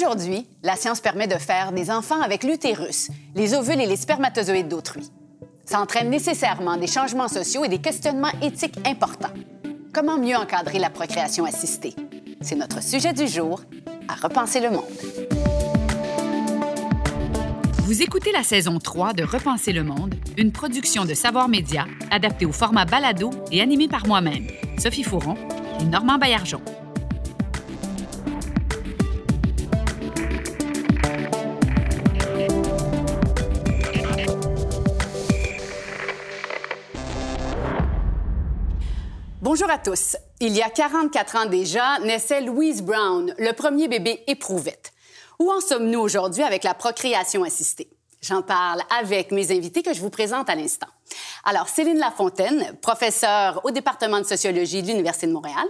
Aujourd'hui, la science permet de faire des enfants avec l'utérus, les ovules et les spermatozoïdes d'autrui. Ça entraîne nécessairement des changements sociaux et des questionnements éthiques importants. Comment mieux encadrer la procréation assistée? C'est notre sujet du jour à Repenser le monde. Vous écoutez la saison 3 de Repenser le monde, une production de Savoir Média adaptée au format balado et animée par moi-même, Sophie Fouron et Normand Baillargeon. Bonjour à tous. Il y a 44 ans déjà, naissait Louise Brown, le premier bébé éprouvette. Où en sommes-nous aujourd'hui avec la procréation assistée? J'en parle avec mes invités que je vous présente à l'instant. Alors, Céline Lafontaine, professeure au département de sociologie de l'Université de Montréal.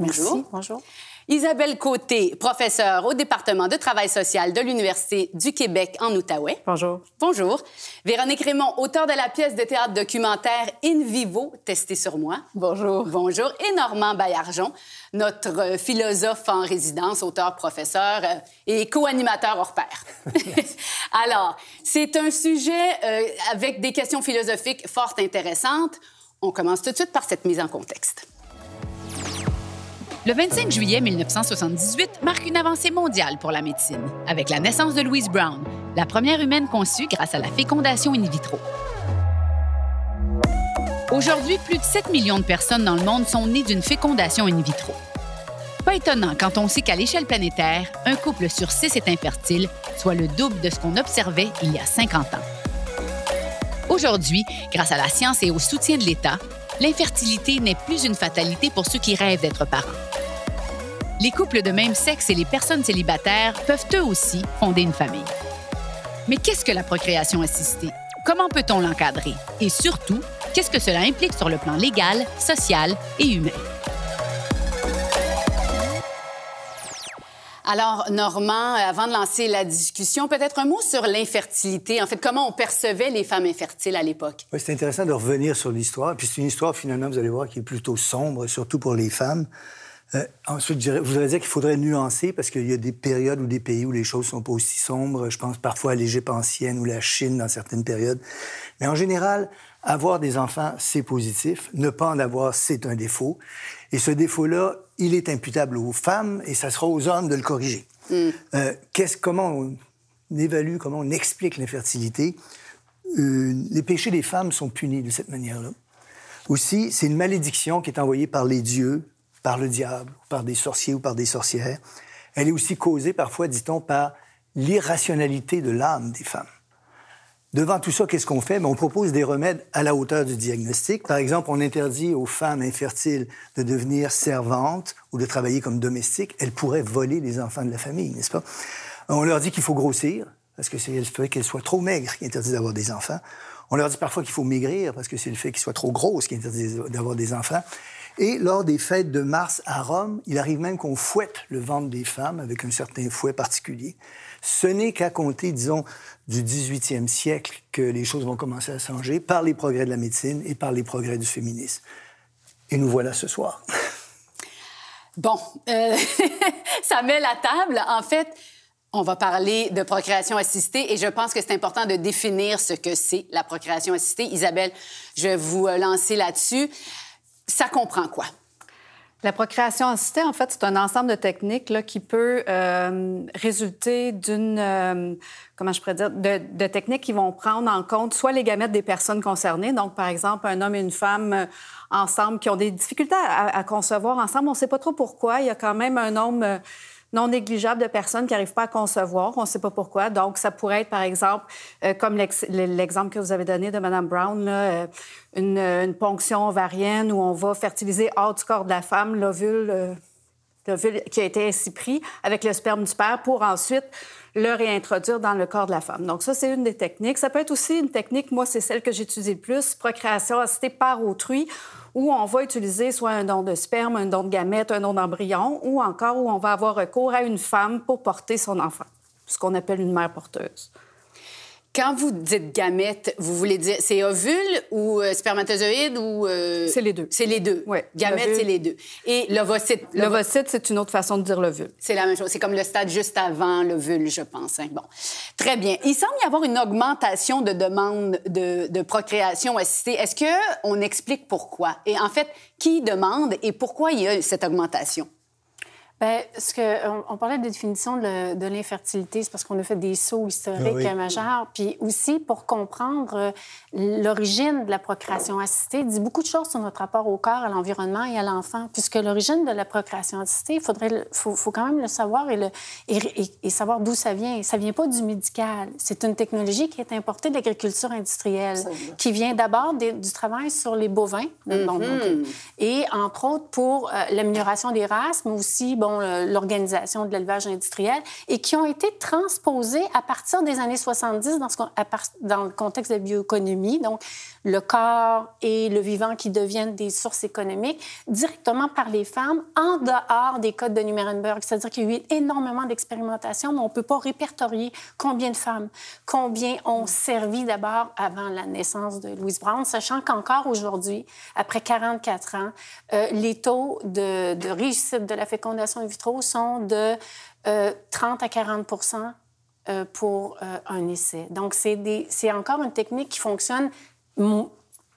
Bonjour. Merci. Bonjour. Isabelle Côté, professeure au département de travail social de l'Université du Québec en Outaouais. Bonjour. Bonjour. Véronique Raymond, auteure de la pièce de théâtre documentaire In Vivo, testée sur moi. Bonjour. Bonjour. Et Normand Baillargeon, notre philosophe en résidence, auteur, professeur euh, et co-animateur hors pair. Alors, c'est un sujet euh, avec des questions philosophiques fort intéressantes. On commence tout de suite par cette mise en contexte. Le 25 juillet 1978 marque une avancée mondiale pour la médecine, avec la naissance de Louise Brown, la première humaine conçue grâce à la fécondation in vitro. Aujourd'hui, plus de 7 millions de personnes dans le monde sont nées d'une fécondation in vitro. Pas étonnant quand on sait qu'à l'échelle planétaire, un couple sur six est infertile, soit le double de ce qu'on observait il y a 50 ans. Aujourd'hui, grâce à la science et au soutien de l'État, l'infertilité n'est plus une fatalité pour ceux qui rêvent d'être parents. Les couples de même sexe et les personnes célibataires peuvent eux aussi fonder une famille. Mais qu'est-ce que la procréation assistée? Comment peut-on l'encadrer? Et surtout, qu'est-ce que cela implique sur le plan légal, social et humain? Alors, Normand, avant de lancer la discussion, peut-être un mot sur l'infertilité. En fait, comment on percevait les femmes infertiles à l'époque? Oui, c'est intéressant de revenir sur l'histoire. Puis c'est une histoire, finalement, vous allez voir, qui est plutôt sombre, surtout pour les femmes. Euh, ensuite, je voudrais dire qu'il faudrait nuancer parce qu'il y a des périodes ou des pays où les choses sont pas aussi sombres. Je pense parfois à l'Égypte ancienne ou la Chine dans certaines périodes. Mais en général, avoir des enfants, c'est positif. Ne pas en avoir, c'est un défaut. Et ce défaut-là, il est imputable aux femmes et ça sera aux hommes de le corriger. Mm. Euh, comment on évalue, comment on explique l'infertilité? Euh, les péchés des femmes sont punis de cette manière-là. Aussi, c'est une malédiction qui est envoyée par les dieux, par le diable, par des sorciers ou par des sorcières. Elle est aussi causée parfois, dit-on, par l'irrationalité de l'âme des femmes. Devant tout ça, qu'est-ce qu'on fait? Ben, on propose des remèdes à la hauteur du diagnostic. Par exemple, on interdit aux femmes infertiles de devenir servantes ou de travailler comme domestiques. Elles pourraient voler les enfants de la famille, n'est-ce pas? On leur dit qu'il faut grossir, parce que c'est le fait qu'elles soient trop maigres qui interdit d'avoir des enfants. On leur dit parfois qu'il faut maigrir, parce que c'est le fait qu'ils soient trop grosses qui interdit d'avoir des enfants. Et lors des fêtes de mars à Rome, il arrive même qu'on fouette le ventre des femmes avec un certain fouet particulier. Ce n'est qu'à compter, disons, du 18e siècle que les choses vont commencer à changer par les progrès de la médecine et par les progrès du féminisme. Et nous voilà ce soir. Bon, euh, ça met la table. En fait, on va parler de procréation assistée et je pense que c'est important de définir ce que c'est la procréation assistée. Isabelle, je vais vous euh, lancer là-dessus ça comprend quoi? La procréation assistée, en fait, c'est un ensemble de techniques là, qui peut euh, résulter d'une, euh, comment je pourrais dire, de, techniques qui vont prendre en compte soit les gamètes des personnes concernées, donc par exemple un homme et une femme euh, ensemble qui ont des difficultés à, à concevoir ensemble. On ne sait pas trop pourquoi. Il y a quand même un nombre non négligeable de personnes qui n'arrivent pas à concevoir. On ne sait pas pourquoi. Donc, ça pourrait être, par exemple, euh, comme l'exemple que vous avez donné de Mme Brown, là, euh, une, ponction ovarienne où on va fertiliser hors du corps de la femme l'ovule euh, qui a été ainsi pris avec le sperme du père pour ensuite le réintroduire dans le corps de la femme. Donc ça, c'est une des techniques. Ça peut être aussi une technique, moi, c'est celle que j'étudie le plus, procréation assistée par autrui, où on va utiliser soit un don de sperme, un don de gamète, un don d'embryon, ou encore où on va avoir recours à une femme pour porter son enfant, ce qu'on appelle une mère porteuse. Quand vous dites gamète, vous voulez dire c'est ovule ou euh, spermatozoïde ou euh, C'est les deux. C'est les deux. Oui. Gamète, c'est les deux. Et l'ovocyte. L'ovocyte, c'est une autre façon de dire l'ovule. C'est la même chose. C'est comme le stade juste avant l'ovule, je pense. hein. Bon, très bien. Il semble y avoir une augmentation de demandes de, de procréation assistée. Est-ce que on explique pourquoi? Et en fait, qui demande et pourquoi il y a cette augmentation? Bien, ce que, on, on parlait de définition de, de l'infertilité, c'est parce qu'on a fait des sauts historiques Ah oui. euh, majeurs. Puis aussi, pour comprendre euh, l'origine de la procréation assistée, dit beaucoup de choses sur notre rapport au corps, à l'environnement et à l'enfant. Puisque l'origine de la procréation assistée, il faudrait, faut, faut quand même le savoir et, le, et, et- et savoir d'où ça vient. Ça vient pas du médical. C'est une technologie qui est importée de l'agriculture industrielle, qui vient d'abord du travail sur les bovins. Donc, euh, et entre autres pour euh, l'amélioration des races, mais aussi bon, euh, l'organisation de l'élevage industriel, et qui ont été transposés à partir des années 70 dans, ce dans le contexte de la bioéconomie, le corps et le vivant qui deviennent des sources économiques, directement par les femmes, en dehors des codes de Nuremberg. C'est-à-dire qu'il y a eu énormément d'expérimentation, mais on ne peut pas répertorier combien de femmes, combien ont servi d'abord avant la naissance de Louise Brown, sachant qu'encore aujourd'hui, après 44 ans, euh, les taux de, réussite de la fécondation in vitro sont de euh, 30 à 40 euh, pour euh, un essai. Donc, c'est encore une technique qui fonctionne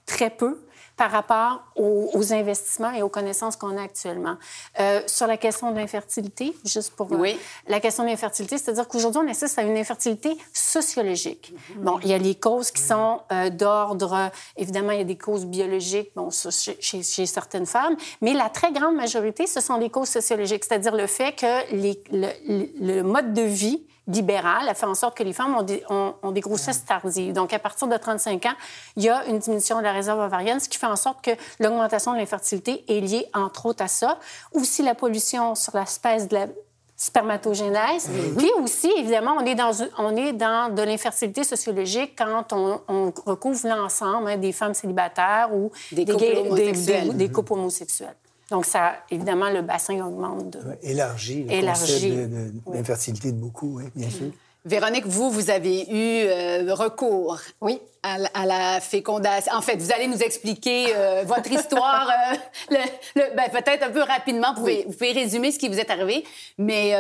très peu par rapport aux, aux investissements et aux connaissances qu'on a actuellement. Euh, sur la question de l'infertilité, juste pour... euh, Oui. La question de l'infertilité, c'est-à-dire qu'aujourd'hui, on assiste à une infertilité sociologique. Bon, il y a les causes qui sont euh, d'ordre... Évidemment, il y a des causes biologiques, bon, chez, chez- certaines femmes, mais la très grande majorité, ce sont des causes sociologiques, c'est-à-dire le fait que les- le, mode de vie libéral a fait en sorte que les femmes ont des, ont- ont des grossesses tardives. Donc, à partir de 35 ans, il y a une diminution de la réserve ovarienne, ce qui fait en sorte que l'augmentation de l'infertilité est liée, entre autres, à ça. Aussi, la pollution sur l'espèce de la spermatogénèse. Puis aussi, évidemment, on est dans, on est dans de l'infertilité sociologique quand on, on recouvre l'ensemble hein, des femmes célibataires ou Des gays- couples homosexuels. des- des couples homosexuels. Donc, ça, évidemment, le bassin augmente. De... Élargi le Élargi. concept de- de- d'infertilité de, beaucoup, oui, bien sûr. Véronique, vous, vous avez eu euh, recours Oui. à, la- à la fécondation. En fait, vous allez nous expliquer euh, votre histoire, euh, le- le- ben, peut-être un peu rapidement. Vous pouvez, vous pouvez résumer ce qui vous est arrivé. Mais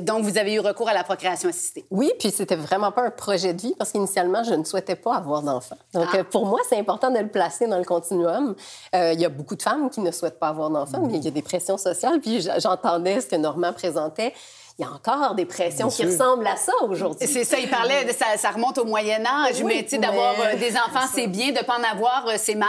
donc, vous avez eu recours à la procréation assistée. Oui, puis c'était vraiment pas un projet de vie parce qu'initialement, je ne souhaitais pas avoir d'enfant. Donc, euh, pour moi, c'est important de le placer dans le continuum. Il y a beaucoup de femmes qui ne souhaitent pas avoir d'enfant, mais il y a des pressions sociales. Puis j'entendais ce que Normand présentait. Il y a encore des pressions qui ressemblent à ça aujourd'hui. C'est ça, il parlait, de, ça, ça remonte au Moyen Âge, Oui, mais tu sais, d'avoir mais- euh, des enfants, c'est bien, de pas en avoir, euh, c'est mal.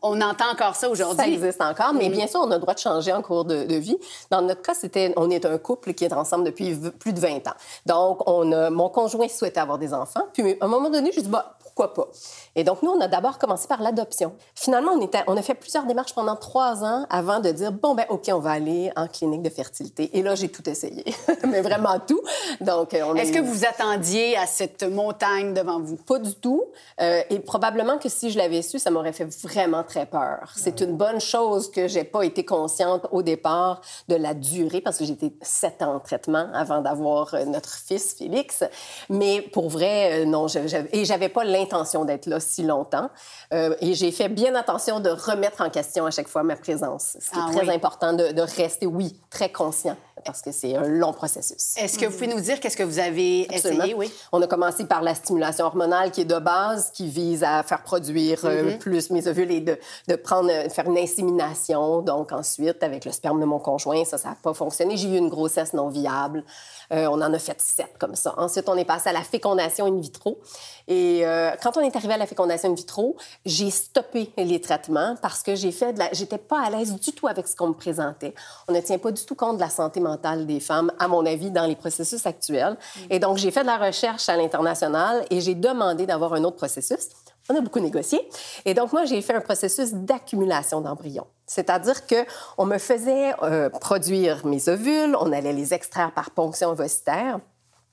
On entend encore ça Ça aujourd'hui. existe encore, mais bien sûr, on a le droit de changer en cours de, de vie. Dans notre cas, c'était, on est un couple qui est ensemble depuis plus de 20 ans. Donc, on a, mon conjoint souhaitait avoir des enfants. Puis, à un moment donné, je dis, bah, pourquoi pas? Et donc, nous, on a d'abord commencé par l'adoption. Finalement, on, était, on a fait plusieurs démarches pendant trois ans avant de dire, bon, ben, OK, on va aller en clinique de fertilité. Et là, j'ai tout essayé, mais vraiment tout. Donc, euh, on Est-ce que vous attendiez à cette montagne devant vous? pas du tout. Euh, et probablement que si je l'avais su, ça m'aurait fait vraiment très peur. C'est une bonne chose que j'ai pas été consciente au départ de la durée, parce que j'étais sept ans en traitement avant d'avoir euh, notre fils Félix. Mais pour vrai, non, je- j'avais- et j'avais pas l'intention d'être là si longtemps. Euh, et j'ai fait bien attention de remettre en question à chaque fois ma présence. Ce qui Ah est très oui. important de, de rester, oui, très conscient, parce que c'est un long processus. Est-ce que vous pouvez nous dire qu'est-ce que vous avez Absolument. essayé? Oui. On a commencé par la stimulation hormonale qui est de base, qui vise à faire produire euh, Mm-hmm. plus mes ovules et de, de prendre, euh, faire une insémination. Donc ensuite, avec le sperme de mon conjoint, ça, ça n'a pas fonctionné. J'ai eu une grossesse non viable. Euh, on en a fait sept comme ça. Ensuite, on est passé à la fécondation in vitro. Et euh, quand on est arrivé à la fécondation in vitro, j'ai stoppé les traitements parce que j'ai fait de la... J'étais pas à l'aise du tout avec ce qu'on me présentait. On ne tient pas du tout compte de la santé mentale des femmes, à mon avis, dans les processus actuels. Et donc, j'ai fait de la recherche à l'international et j'ai demandé d'avoir un autre processus. On a beaucoup négocié. Et donc, moi, j'ai fait un processus d'accumulation d'embryons. C'est-à-dire que on me faisait euh, produire mes ovules, on allait les extraire par ponction ovocitaire.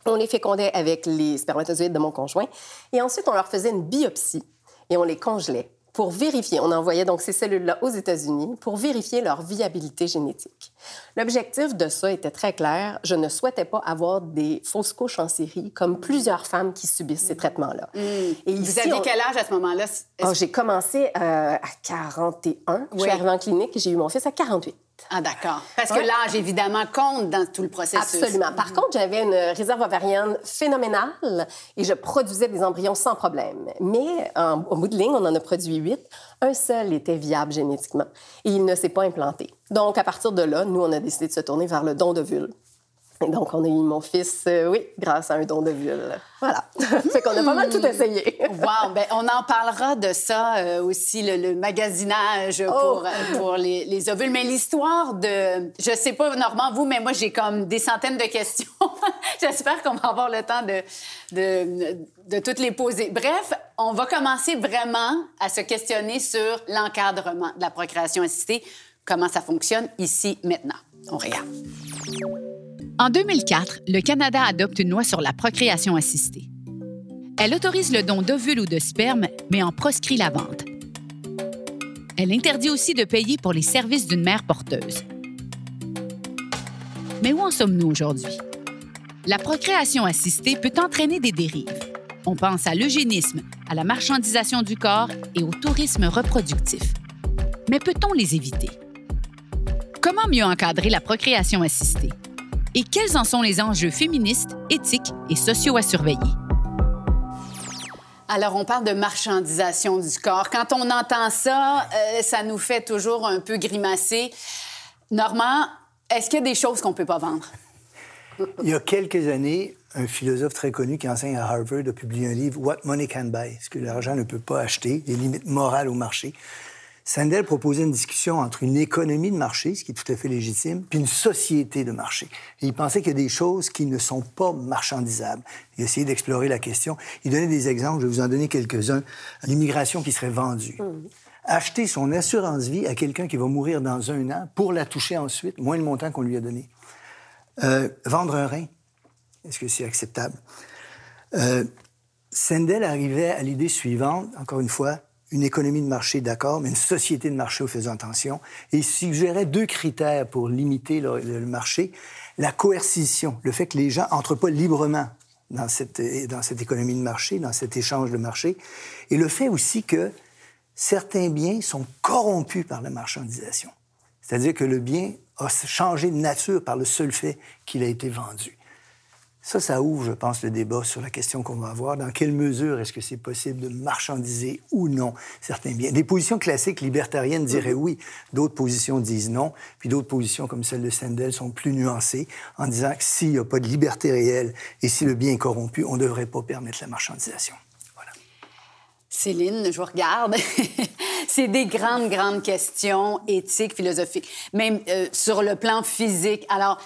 On les fécondait avec les spermatozoïdes de mon conjoint. Et ensuite, on leur faisait une biopsie et on les congelait pour vérifier, on envoyait donc ces cellules-là aux États-Unis pour vérifier leur viabilité génétique. L'objectif de ça était très clair. Je ne souhaitais pas avoir des fausses couches en série comme plusieurs femmes qui subissent ces traitements-là. Mm. Et Vous aviez quel âge à ce moment-là? Oh, j'ai commencé euh, à 41. Je suis arrivée en clinique et j'ai eu mon fils à 48. Ah, d'accord. Parce que l'âge, évidemment, compte dans tout le processus. Absolument. Par contre, j'avais une réserve ovarienne phénoménale et je produisais des embryons sans problème. Mais au bout de ligne, on en a produit huit. Un seul était viable génétiquement et il ne s'est pas implanté. Donc, à partir de là, nous, on a décidé de se tourner vers le don. Et donc, on a eu mon fils, euh, oui, grâce à un don de vulve. Voilà. fait qu'on a pas mal tout essayé. wow! Bien, on en parlera de ça euh, aussi, le, magasinage oh! pour, euh, pour les, les, ovules. Mais l'histoire de... Je sais pas, Normand, vous, mais moi, j'ai comme des centaines de questions. J'espère qu'on va avoir le temps de, de, de toutes les poser. Bref, on va commencer vraiment à se questionner sur l'encadrement de la procréation assistée, comment ça fonctionne ici, maintenant? On regarde. En 2004, le Canada adopte une loi sur la procréation assistée. Elle autorise le don d'ovules ou de sperme, mais en proscrit la vente. Elle interdit aussi de payer pour les services d'une mère porteuse. Mais où en sommes-nous aujourd'hui? La procréation assistée peut entraîner des dérives. On pense à l'eugénisme, à la marchandisation du corps et au tourisme reproductif. Mais peut-on les éviter? Comment mieux encadrer la procréation assistée? Et quels en sont les enjeux féministes, éthiques et sociaux à surveiller? Alors, on parle de marchandisation du corps. Quand on entend ça, euh, ça nous fait toujours un peu grimacer. Normand, est-ce qu'il y a des choses qu'on ne peut pas vendre? Il y a quelques années, un philosophe très connu qui enseigne à Harvard a publié un livre, What Money Can Buy, ce que l'argent ne peut pas acheter, les limites morales au marché. Sandel proposait une discussion entre une économie de marché, ce qui est tout à fait légitime, puis une société de marché. Et il pensait qu'il y a des choses qui ne sont pas marchandisables. Il essayait d'explorer la question. Il donnait des exemples, je vais vous en donner quelques-uns. L'immigration qui serait vendue. Mmh. Acheter son assurance vie à quelqu'un qui va mourir dans un an pour la toucher ensuite, moins le montant qu'on lui a donné. Euh, vendre un rein, est-ce que c'est acceptable? Euh, Sandel arrivait à l'idée suivante, encore une fois, une économie de marché, d'accord, mais une société de marché où faisant attention. Et il suggérait deux critères pour limiter le, marché. La coercition, le fait que les gens entrent pas librement dans cette économie de marché, dans cet échange de marché. Et le fait aussi que certains biens sont corrompus par la marchandisation. C'est-à-dire que le bien a changé de nature par le seul fait qu'il a été vendu. Ça, ça ouvre, je pense, le débat sur la question qu'on va avoir. Dans quelle mesure est-ce que c'est possible de marchandiser ou non certains biens? Des positions classiques libertariennes diraient mhm. oui, d'autres positions disent non, puis d'autres positions comme celle de Sandel sont plus nuancées en disant que s'il n'y a pas de liberté réelle et si le bien est corrompu, on ne devrait pas permettre la marchandisation. Voilà. Céline, je vous regarde. c'est des grandes, grandes questions éthiques, philosophiques, même euh, sur le plan physique. Alors,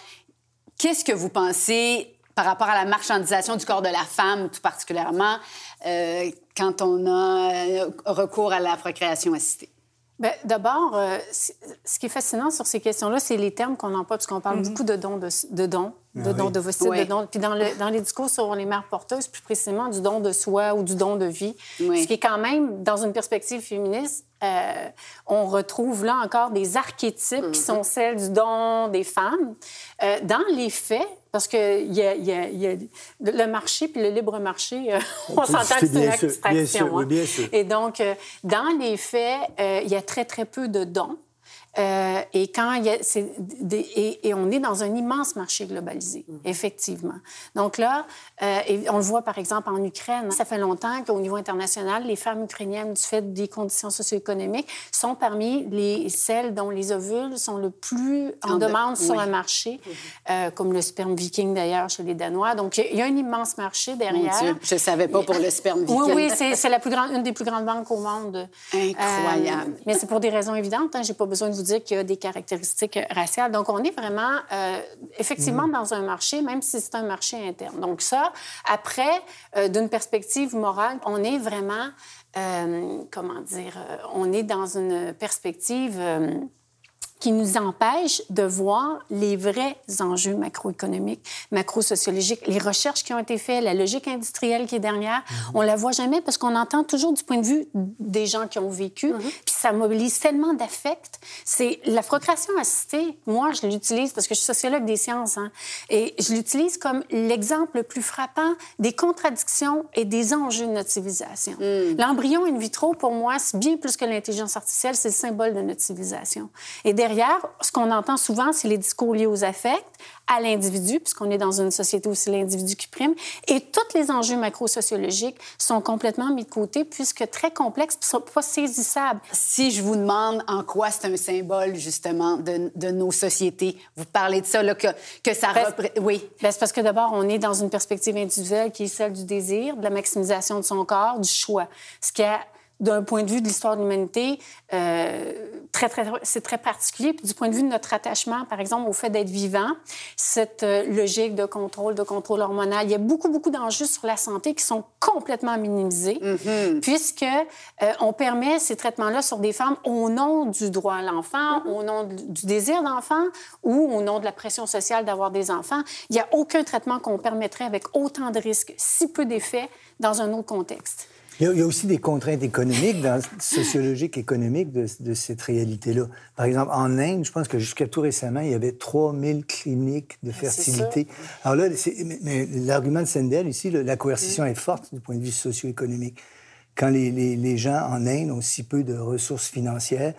qu'est-ce que vous pensez par rapport à la marchandisation du corps de la femme, tout particulièrement, euh, quand on a euh, recours à la procréation assistée? Bien, d'abord, euh, ce qui est fascinant sur ces questions-là, c'est les termes qu'on emploie, parce qu'on parle mm-hmm. beaucoup de dons de, de dons, de ah dons de de dons. Puis dans, le, dans, les discours sur les mères porteuses, plus précisément du don de soi ou du don de vie, ce qui est quand même, dans une perspective féministe, euh, on retrouve là encore des archétypes qui mm-hmm. sont celles du don des femmes. Euh, dans les faits, parce que y a, y a, y a le marché puis le libre marché, euh, on s'entend que c'est une abstraction. Hein. Et donc, dans les faits, il y a très, très peu de dons. Euh, et, quand il y a, et, et, on est dans un immense marché globalisé, mm-hmm. effectivement. Donc là, euh, et on le voit par exemple en Ukraine. Ça fait longtemps qu'au niveau international, les femmes ukrainiennes, du fait des conditions socio-économiques, sont parmi les, celles dont les ovules sont le plus en, demande sur le marché, mm-hmm. euh, comme le sperme viking d'ailleurs chez les Danois. Donc il y a un immense marché derrière. je ne savais pas pour le sperme viking. Oui, oui, c'est la plus grande, une des plus grandes banques au monde. Incroyable. mais c'est pour des raisons évidentes. Hein. J'ai pas besoin de dire qu'il y a des caractéristiques raciales. Donc, on est vraiment, euh, effectivement, mm. dans un marché, même si c'est un marché interne. Donc, ça, après, euh, d'une perspective morale, on est vraiment, euh, comment dire, on est dans une perspective qui nous empêche de voir les vrais enjeux macroéconomiques, macro-sociologiques, les recherches qui ont été faites, la logique industrielle qui est derrière. Mm -hmm. On la voit jamais parce qu'on entend toujours du point de vue des gens qui ont vécu, mm -hmm. puis ça mobilise tellement d'affect. C'est la procréation assistée. Moi, je l'utilise parce que je suis sociologue des sciences, hein, et je l'utilise comme l'exemple le plus frappant des contradictions et des enjeux de notre civilisation. Mm. L'embryon in vitro, pour moi, c'est bien plus que l'intelligence artificielle, c'est le symbole de notre civilisation. Et derrière, ce qu'on entend souvent, c'est les discours liés aux affects, à l'individu, puisqu'on est dans une société où c'est l'individu qui prime, et tous les enjeux macro-sociologiques sont complètement mis de côté, puisque très complexes, ne sont pas saisissables. Si je vous demande en quoi c'est un symbole, justement, de, de, nos sociétés, vous parlez de ça, là, que, que ça représente... Oui. Ben, c'est parce que d'abord, on est dans une perspective individuelle qui est celle du désir, de la maximisation de son corps, du choix. Ce qui a d'un point de vue de l'histoire de l'humanité, euh, très, très, c'est très particulier. Puis du point de vue de notre attachement, par exemple, au fait d'être vivant, cette euh, logique de contrôle, de contrôle hormonal, il y a beaucoup, beaucoup d'enjeux sur la santé qui sont complètement minimisés, mm -hmm. puisque euh, on permet ces traitements-là sur des femmes au nom du droit à l'enfant, mm -hmm. au nom du désir d'enfant ou au nom de la pression sociale d'avoir des enfants. Il n'y a aucun traitement qu'on permettrait avec autant de risques, si peu d'effets, dans un autre contexte. Il y a aussi des contraintes économiques, dans, sociologiques économiques de, de cette réalité-là. Par exemple, en Inde, je pense que jusqu'à tout récemment, il y avait 3000 cliniques de fertilité. Alors là, mais l'argument de Sendel ici, là, la coercition est forte du point de vue socio-économique. Quand les, les, les, gens en Inde ont si peu de ressources financières,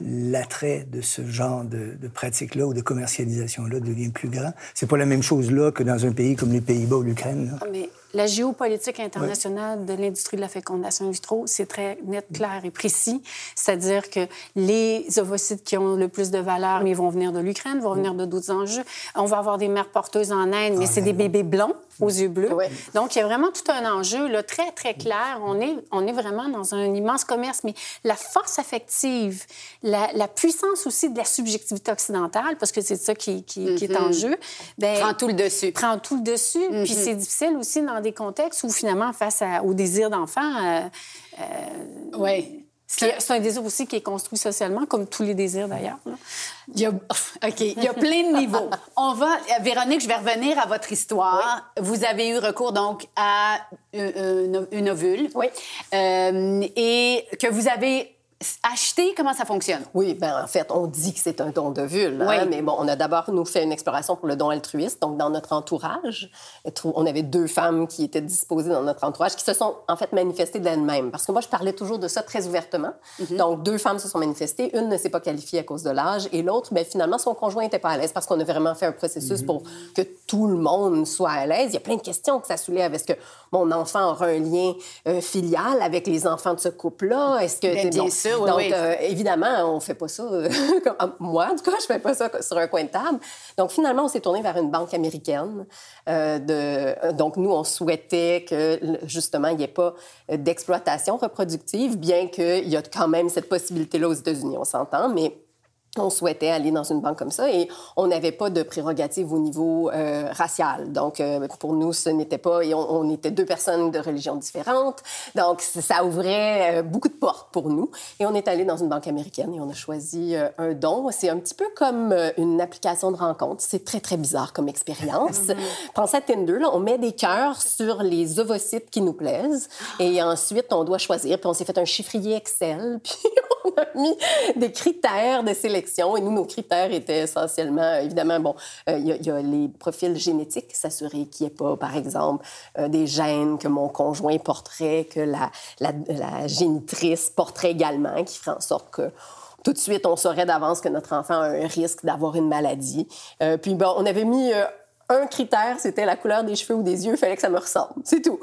l'attrait de ce genre de, de pratique-là ou de commercialisation-là devient plus grand. C'est pas la même chose là que dans un pays comme les Pays-Bas ou l'Ukraine. Mais la géopolitique internationale de l'industrie de la fécondation in vitro, c'est très net, clair et précis. C'est-à-dire que les ovocytes qui ont le plus de valeur, ils vont venir de l'Ukraine, vont venir de d'autres enjeux. On va avoir des mères porteuses en Inde, mais ah, c'est des bébés blonds aux yeux bleus. Donc, il y a vraiment tout un enjeu là, très, très clair. On est, on est vraiment dans un immense commerce, mais la force affective, la, la puissance aussi de la subjectivité occidentale, parce que c'est ça qui, qui, mm -hmm. qui, est en jeu, ben, prend tout le dessus. Prend tout le dessus. Mm -hmm. Puis c'est difficile aussi dans des contextes où, finalement, face à, au désir d'enfant... Euh, euh, oui. C'est un désir aussi qui est construit socialement, comme tous les désirs d'ailleurs. Il y a, OK, il y a plein de niveaux. On va, Véronique, je vais revenir à votre histoire. Oui. Vous avez eu recours donc à une, une ovule. Oui. Euh, et que vous avez acheter, comment ça fonctionne? Oui, ben en fait, on dit que c'est un don de vulve, oui. hein, mais bon, on a d'abord, nous, fait une exploration pour le don altruiste. Donc, dans notre entourage, on avait deux femmes qui étaient disposées dans notre entourage qui se sont, en fait, manifestées d'elles-mêmes. Parce que moi, je parlais toujours de ça très ouvertement. Mm -hmm. Donc, deux femmes se sont manifestées. Une ne s'est pas qualifiée à cause de l'âge et l'autre, ben finalement, son conjoint n'était pas à l'aise parce qu'on a vraiment fait un processus mm -hmm. pour que tout le monde soit à l'aise. Il y a plein de questions que ça soulève. Est-ce que mon enfant aura un lien euh, filial avec les enfants de ce couple-là? Est-ce que... Bien, bien sûr. Oui, Donc, oui. Euh, évidemment, on ne fait pas ça. Euh, comme, moi, en tout cas, je ne fais pas ça sur un coin de table. Donc, finalement, on s'est tourné vers une banque américaine. Euh, de, donc, nous, on souhaitait que, justement, il n'y ait pas d'exploitation reproductive, bien qu'il y a quand même cette possibilité-là aux États-Unis, on s'entend, mais on souhaitait aller dans une banque comme ça et on n'avait pas de prérogative au niveau euh, racial. Donc, euh, pour nous, ce n'était pas... Et on, on, était deux personnes de religions différentes. Donc, ça ouvrait euh, beaucoup de portes pour nous. Et on est allé dans une banque américaine et on a choisi un don. C'est un petit peu comme une application de rencontre. C'est très, très bizarre comme expérience. -hmm. Pensez à Tinder, là, on met des cœurs sur les ovocytes qui nous plaisent et ensuite, on doit choisir. Puis on s'est fait un chiffrier Excel, puis on a mis des critères de sélection. Et nous, nos critères étaient essentiellement, évidemment, bon, il euh, y, y, a les profils génétiques, s'assurer qu'il n'y ait pas, par exemple, euh, des gènes que mon conjoint porterait, que la, la, la génitrice porterait également, qui ferait en sorte que tout de suite, on saurait d'avance que notre enfant a un risque d'avoir une maladie. Euh, puis, bon, on avait mis euh, un critère, c'était la couleur des cheveux ou des yeux, il fallait que ça me ressemble. C'est tout.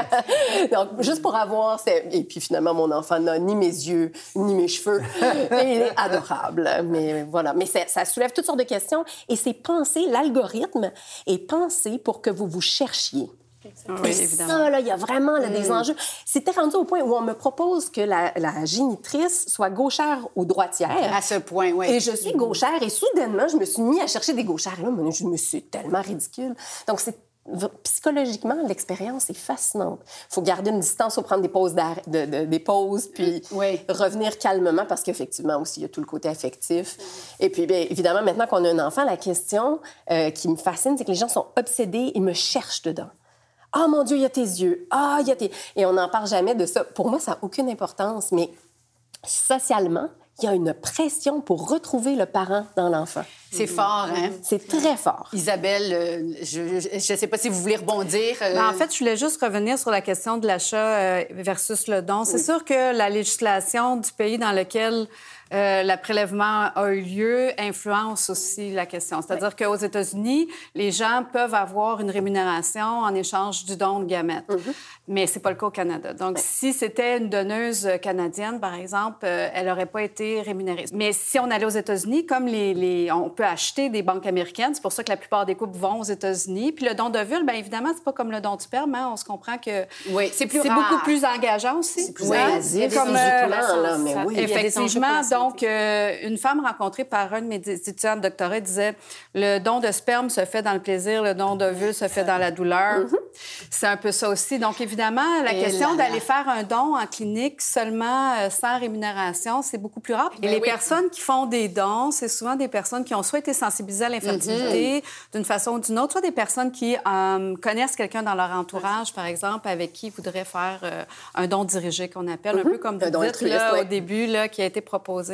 Donc, juste pour avoir... Et puis, finalement, mon enfant n'a ni mes yeux, ni mes cheveux. Et il est adorable. Mais voilà. Mais ça soulève toutes sortes de questions. Et c'est pensé, l'algorithme est pensé pour que vous vous cherchiez. Oui, ça, là, il y a vraiment là, des enjeux. C'était rendu au point où on me propose que la, la, génitrice soit gauchère ou droitière. À ce point, oui. Et je suis gauchère. Et soudainement, je me suis mis à chercher des gauchères. Là, je me suis tellement ridicule. Donc, c'est psychologiquement, l'expérience est fascinante. Il faut garder une distance, il faut prendre des pauses, de, des pauses, puis revenir calmement parce qu'effectivement aussi, il y a tout le côté affectif. Et puis, bien, évidemment, maintenant qu'on a un enfant, la question euh, qui me fascine, c'est que les gens sont obsédés et me cherchent dedans. Ah, oh, mon Dieu, il y a tes yeux. Ah, il y a tes... Et on n'en parle jamais de ça. Pour moi, ça n'a aucune importance, mais socialement, il y a une pression pour retrouver le parent dans l'enfant. C'est fort, hein? C'est très fort. Isabelle, euh, je ne sais pas si vous voulez rebondir. Euh. Ben, en fait, je voulais juste revenir sur la question de l'achat euh, versus le don. C'est sûr que la législation du pays dans lequel euh, le prélèvement a eu lieu influence aussi la question. C'est-à-dire qu'aux États-Unis, les gens peuvent avoir une rémunération en échange du don de gamètes. Mm-hmm. Mais c'est pas le cas au Canada. Donc, si c'était une donneuse canadienne, par exemple, euh, elle n'aurait pas été rémunérée. Mais si on allait aux États-Unis, comme les, les, on peut acheter des banques américaines, c'est pour ça que la plupart des couples vont aux États-Unis. Puis le don de vulve, bien évidemment, c'est pas comme le don du sperme. Hein? On se comprend que oui, c'est beaucoup plus engageant aussi. C'est plus invasif. Comme, euh, là, mais oui. Effectivement. Donc, euh, une femme rencontrée par un de mes étudiants de doctorat disait le don de sperme se fait dans le plaisir, le don de vulve se fait dans la douleur. Mm-hmm. C'est un peu ça aussi. Donc, évidemment, la question d'aller faire un don en clinique seulement euh, sans rémunération, c'est beaucoup plus rare. Et ben les personnes qui font des dons, c'est souvent des personnes qui ont soit été sensibilisées à l'infertilité mm-hmm. d'une façon ou d'une autre, soit des personnes qui euh, connaissent quelqu'un dans leur entourage, par exemple, avec qui ils voudraient faire un don dirigé qu'on appelle, un mm-hmm. peu comme vous dites là, au début, là, qui a été proposé.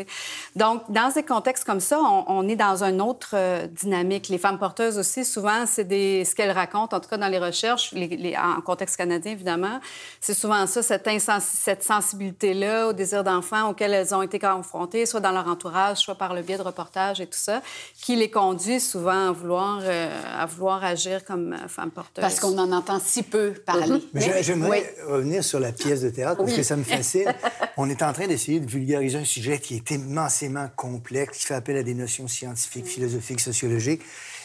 Donc, dans des contextes comme ça, on, est dans une autre dynamique. Les femmes porteuses aussi, souvent, c'est des... ce qu'elles racontent, en tout cas dans les recherches, les... en contexte canadien, évidemment, c'est souvent ça, cette, cette sensibilité-là au désir d'enfant auquel elles ont été confrontées, soit dans leur entourage, soit par le biais de reportages et tout ça, qui les conduit souvent à vouloir, euh, à vouloir agir comme euh, femme porteuse. Parce qu'on en entend si peu parler. Mais j'aimerais revenir sur la pièce de théâtre parce que ça me fascine. On est en train d'essayer de vulgariser un sujet qui est immensément complexe, qui fait appel à des notions scientifiques, philosophiques, sociologiques.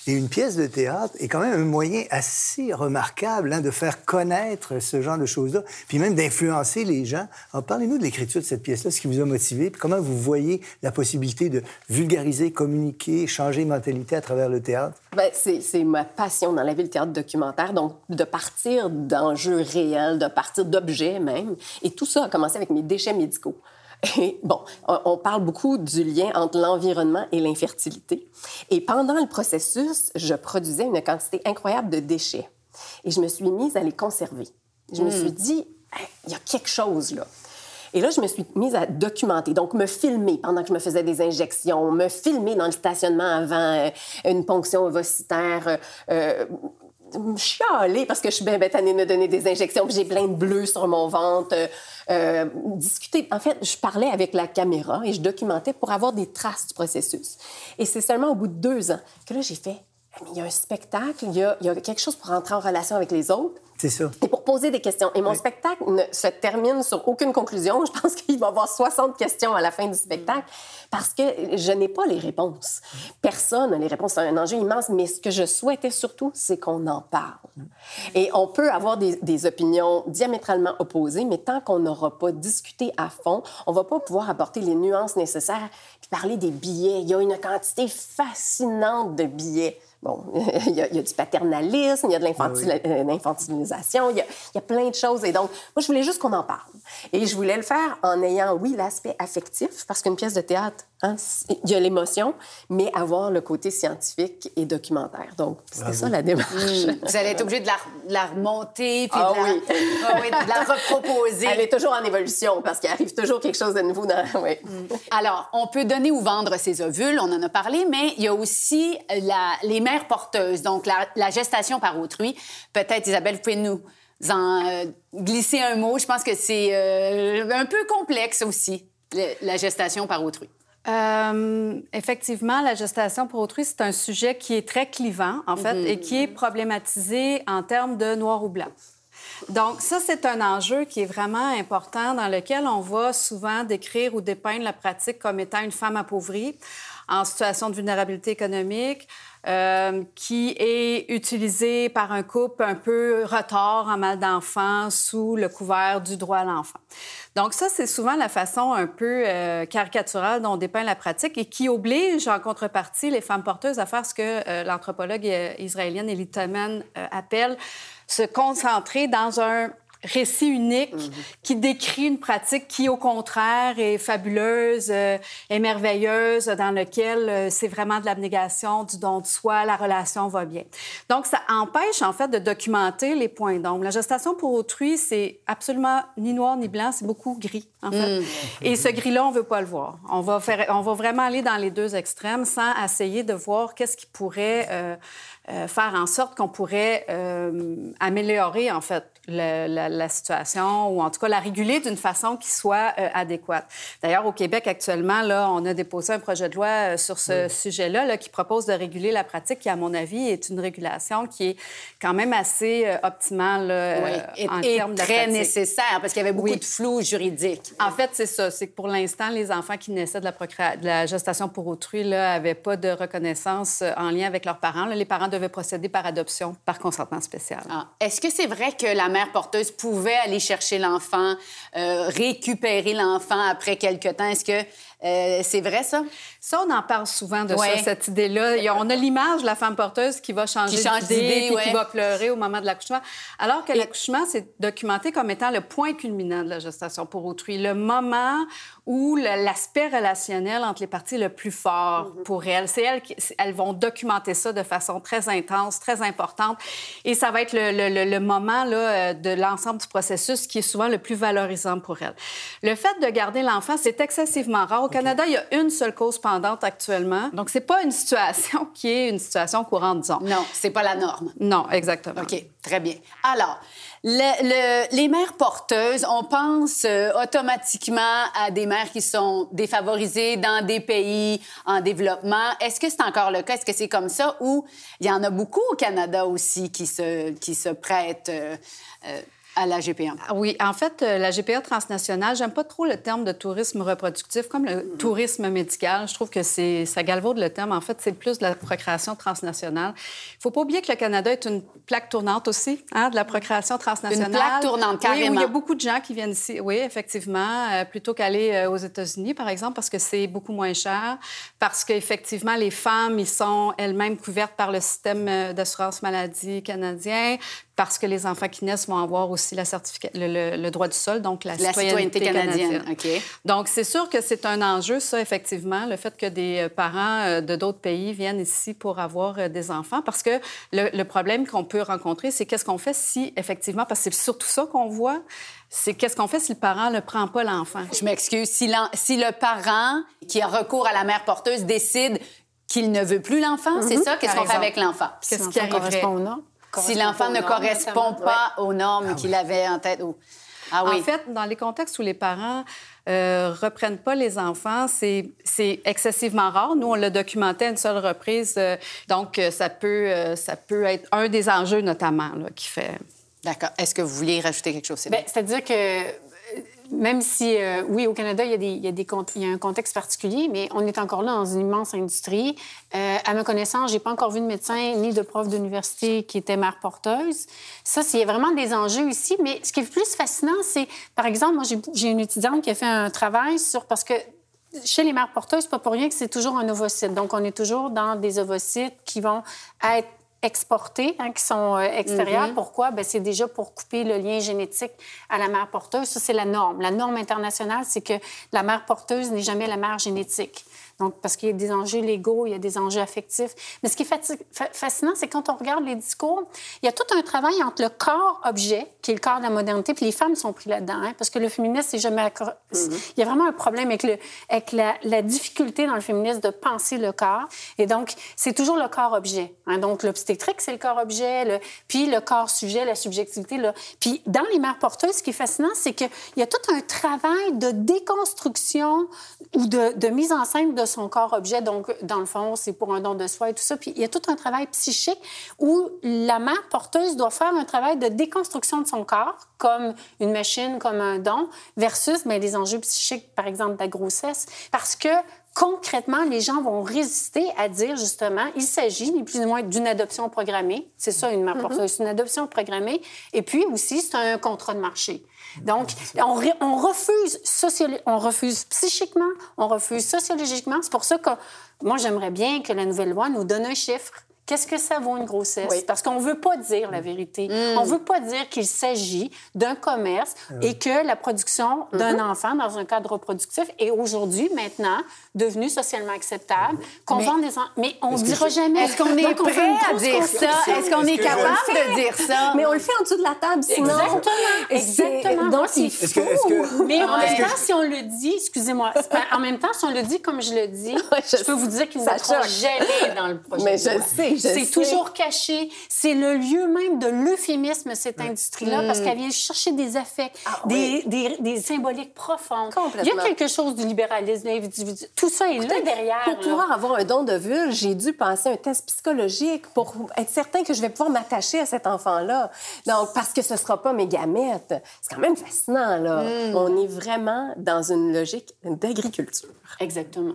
Et une pièce de théâtre est quand même un moyen assez remarquable hein, de faire connaître ce genre de choses-là, puis même d'influencer les gens. Alors, parlez-nous de l'écriture de cette pièce-là, ce qui vous a motivé, puis comment vous voyez la possibilité de vulgariser, communiquer, changer mentalité à travers le théâtre? Bien, c'est ma passion dans la vie, le théâtre documentaire. Donc, de partir d'enjeux réels, de partir d'objets même. Et tout ça a commencé avec mes déchets médicaux. Et bon, on parle beaucoup du lien entre l'environnement et l'infertilité. Et pendant le processus, je produisais une quantité incroyable de déchets. Et je me suis mise à les conserver. Je me hmm. suis dit, il y a quelque chose là. Et là, je me suis mise à documenter, donc me filmer pendant que je me faisais des injections, me filmer dans le stationnement avant euh, une ponction ovocitaire, euh, euh chialer parce que je suis bien bétanée de me donner des injections, puis j'ai plein de bleus sur mon ventre. Euh, euh, discuter. En fait, je parlais avec la caméra et je documentais pour avoir des traces du processus. Et c'est seulement au bout de deux ans que là, j'ai fait, il y a un spectacle, il y a, il y a quelque chose pour entrer en relation avec les autres. C'est ça. Et pour poser des questions. Et mon spectacle ne se termine sur aucune conclusion. Je pense qu'il va y avoir 60 questions à la fin du spectacle parce que je n'ai pas les réponses. Personne n'a les réponses. C'est un enjeu immense. Mais ce que je souhaitais surtout, c'est qu'on en parle. Et on peut avoir des, des, opinions diamétralement opposées, mais tant qu'on n'aura pas discuté à fond, on va pas pouvoir apporter les nuances nécessaires puis parler des billets. Il y a une quantité fascinante de billets Bon, il y, a, du paternalisme, il y a de ah l'infantilisation, euh, il, y a plein de choses. Et donc, moi, je voulais juste qu'on en parle. Et je voulais le faire en ayant, oui, l'aspect affectif, parce qu'une pièce de théâtre, Hein, il y a l'émotion, mais avoir le côté scientifique et documentaire. Donc, c'était ça la démarche. Hmm. Vous allez être obligé de la, remonter, puis ah, de, la, oui. Ah oui, de la reproposer. Elle est toujours en évolution parce qu'il arrive toujours quelque chose de nouveau. Dans... Oui. Hmm. Alors, on peut donner ou vendre ses ovules, on en a parlé, mais il y a aussi la, les mères porteuses, donc la, gestation par autrui. Peut-être, Isabelle, vous pouvez nous en euh, glisser un mot. Je pense que c'est euh, un peu complexe aussi, la gestation par autrui. Euh, effectivement, la gestation pour autrui, c'est un sujet qui est très clivant, en fait, et qui est problématisé en termes de noir ou blanc. Donc, ça, c'est un enjeu qui est vraiment important dans lequel on va souvent décrire ou dépeindre la pratique comme étant une femme appauvrie en situation de vulnérabilité économique, euh, qui est utilisé par un couple un peu retard en mal d'enfant sous le couvert du droit à l'enfant. Donc ça, c'est souvent la façon un peu euh, caricaturale dont on dépeint la pratique et qui oblige en contrepartie les femmes porteuses à faire ce que euh, l'anthropologue israélienne Elie Tillman appelle se concentrer dans un récit unique mhm. qui décrit une pratique qui, au contraire, est fabuleuse, euh, est merveilleuse, dans lequel euh, c'est vraiment de l'abnégation, du don de soi, la relation va bien. Donc, ça empêche, en fait, de documenter les points d'ombre. La gestation pour autrui, c'est absolument ni noir ni blanc, c'est beaucoup gris, en fait. Mhm. Et ce gris-là, on veut pas le voir. On va, faire, on va vraiment aller dans les deux extrêmes sans essayer de voir qu'est-ce qui pourrait euh, faire en sorte qu'on pourrait améliorer, en fait, la, situation ou en tout cas la réguler d'une façon qui soit euh, adéquate. D'ailleurs, au Québec, actuellement, là, on a déposé un projet de loi euh, sur ce sujet-là là, qui propose de réguler la pratique qui, à mon avis, est une régulation qui est quand même assez euh, optimale en et, termes de très nécessaire parce qu'il y avait beaucoup de flou juridique. En fait, c'est ça. C'est que pour l'instant, les enfants qui naissaient de la, de la gestation pour autrui n'avaient pas de reconnaissance en lien avec leurs parents. les parents devaient procéder par adoption, par consentement spécial. Ah. Est-ce que c'est vrai que la mère porteuse pouvait aller chercher l'enfant, euh, récupérer l'enfant après quelque temps? Est-ce que euh, c'est vrai, ça? Ça, on en parle souvent de ça, cette idée-là. On a l'image de la femme porteuse qui va changer d'idée, qui va pleurer au moment de l'accouchement. Alors que l'accouchement, c'est documenté comme étant le point culminant de la gestation pour autrui, le moment où l'aspect relationnel entre les parties est le plus fort mm-hmm. pour elles. C'est elles qui elles vont documenter ça de façon très intense, très importante. Et ça va être le, le moment là, de l'ensemble du processus qui est souvent le plus valorisant pour elles. Le fait de garder l'enfant, c'est excessivement rare au Canada, il y a une seule cause pendante actuellement. Donc, c'est pas une situation qui est une situation courante, disons. Non, c'est pas la norme. Non, exactement. OK, très bien. Alors, les mères porteuses, on pense euh, automatiquement à des mères qui sont défavorisées dans des pays en développement. Est-ce que c'est encore le cas? Est-ce que c'est comme ça? Ou il y en a beaucoup au Canada aussi qui se, qui se prêtent... Euh, euh, à la GPA? Ah oui, en fait, euh, la GPA transnationale, j'aime pas trop le terme de tourisme reproductif, comme le mm-hmm. tourisme médical. Je trouve que c'est ça galvaude le terme. En fait, c'est plus de la procréation transnationale. Il faut pas oublier que le Canada est une plaque tournante aussi, hein, de la procréation transnationale. Une plaque tournante, carrément. Oui, il y a beaucoup de gens qui viennent ici, oui, effectivement, euh, plutôt qu'aller euh, aux États-Unis, par exemple, parce que c'est beaucoup moins cher, parce qu'effectivement, les femmes, ils sont elles-mêmes couvertes par le système d'assurance maladie canadien, parce que les enfants qui naissent vont avoir aussi la le, droit du sol, donc la, citoyenneté, canadienne. Donc, c'est sûr que c'est un enjeu, ça, effectivement, le fait que des euh, parents euh, de d'autres pays viennent ici pour avoir euh, des enfants, parce que le, problème qu'on peut rencontrer, c'est qu'est-ce qu'on fait si, effectivement, parce que c'est surtout ça qu'on voit, c'est qu'est-ce qu'on fait si le parent ne prend pas l'enfant? Je m'excuse. Si, si, le parent qui a recours à la mère porteuse décide qu'il ne veut plus l'enfant, c'est mhm. ça? Qu'est-ce qu'on fait avec l'enfant? Qu'est-ce qui arriverait? Si l'enfant ne correspond pas aux normes ah qu'il avait en tête. Ah oui. En fait, dans les contextes où les parents euh, reprennent pas les enfants, c'est excessivement rare. Nous, on l'a documenté à une seule reprise. Euh, donc, euh, ça peut, euh, ça peut être un des enjeux, notamment, là, qui fait... D'accord. Est-ce que vous vouliez rajouter quelque chose? Ben, C'est-à-dire que même si, euh, oui, au Canada, il y, a des, il, y a un contexte particulier, mais on est encore là dans une immense industrie. Euh, à ma connaissance, j'ai pas encore vu de médecin ni de prof d'université qui était mère porteuse. Ça, a vraiment des enjeux ici. Mais ce qui est plus fascinant, c'est, par exemple, moi, j'ai une étudiante qui a fait un travail sur... Parce que chez les mères porteuses, pas pour rien que c'est toujours un ovocyte. Donc, on est toujours dans des ovocytes qui vont être exportés, hein, qui sont euh, extérieurs. Mm-hmm. Pourquoi? Ben, c'est déjà pour couper le lien génétique à la mère porteuse. Ça, c'est la norme. La norme internationale, c'est que la mère porteuse n'est jamais la mère génétique. Donc, parce qu'il y a des enjeux légaux, il y a des enjeux affectifs. Mais ce qui est fascinant, c'est quand on regarde les discours, il y a tout un travail entre le corps-objet, qui est le corps de la modernité, puis les femmes sont prises là-dedans, hein, parce que le féminisme, c'est jamais... Mm-hmm. Il y a vraiment un problème avec, le, avec la, difficulté dans le féminisme de penser le corps. Et donc, c'est toujours le corps-objet. Hein. Donc, l'obstétrique, c'est le corps-objet, le... puis le corps-sujet, la subjectivité. Là. Puis, dans les mères porteuses, ce qui est fascinant, c'est qu'il y a tout un travail de déconstruction ou de, de mise en scène de son corps-objet. Donc, dans le fond, c'est pour un don de soi et tout ça. Puis, il y a tout un travail psychique où la mère porteuse doit faire un travail de déconstruction de son corps, comme une machine, comme un don, versus ben, les enjeux psychiques, par exemple, de la grossesse. Parce que concrètement, les gens vont résister à dire justement, il s'agit ni plus ni moins d'une adoption programmée. C'est ça, une mère Mm-hmm. C'est une adoption programmée. Et puis aussi, c'est un contrat de marché. Donc, on, ré- on refuse on refuse psychiquement, on refuse sociologiquement. C'est pour ça que moi, j'aimerais bien que la nouvelle loi nous donne un chiffre. Qu'est-ce que ça vaut une grossesse? Oui. Parce qu'on ne veut pas dire la vérité. On ne veut pas dire qu'il s'agit d'un commerce et que la production d'un enfant dans un cadre reproductif est aujourd'hui, maintenant, devenue socialement acceptable. Qu'on Mais- vend des en- Mais on ne dira jamais. Est-ce qu'on est fait prêt à dire ça? Est-ce qu'on est capable de dire ça? Mais on le fait en dessous de la table, sinon. Exactement, exactement. Donc, c'est que- que- Mais en même temps, si on le dit, excusez-moi, en même temps, si on le dit comme je le dis, je peux vous dire qu'il ne choque. jamais dans le projet Mais je sais, C'est toujours caché. C'est le lieu même de l'euphémisme, cette industrie-là, parce qu'elle vient chercher des affects, Ah, des, oui. des, des symboliques profondes. Complètement. Il y a quelque chose du libéralisme individu. Tout ça est là derrière. Pour là. pouvoir avoir un don de vulve, j'ai dû passer un test psychologique pour être certain que je vais pouvoir m'attacher à cet enfant-là. Donc, parce que ce ne sera pas mes gamètes. C'est quand même fascinant, là. On est vraiment dans une logique d'agriculture. Exactement.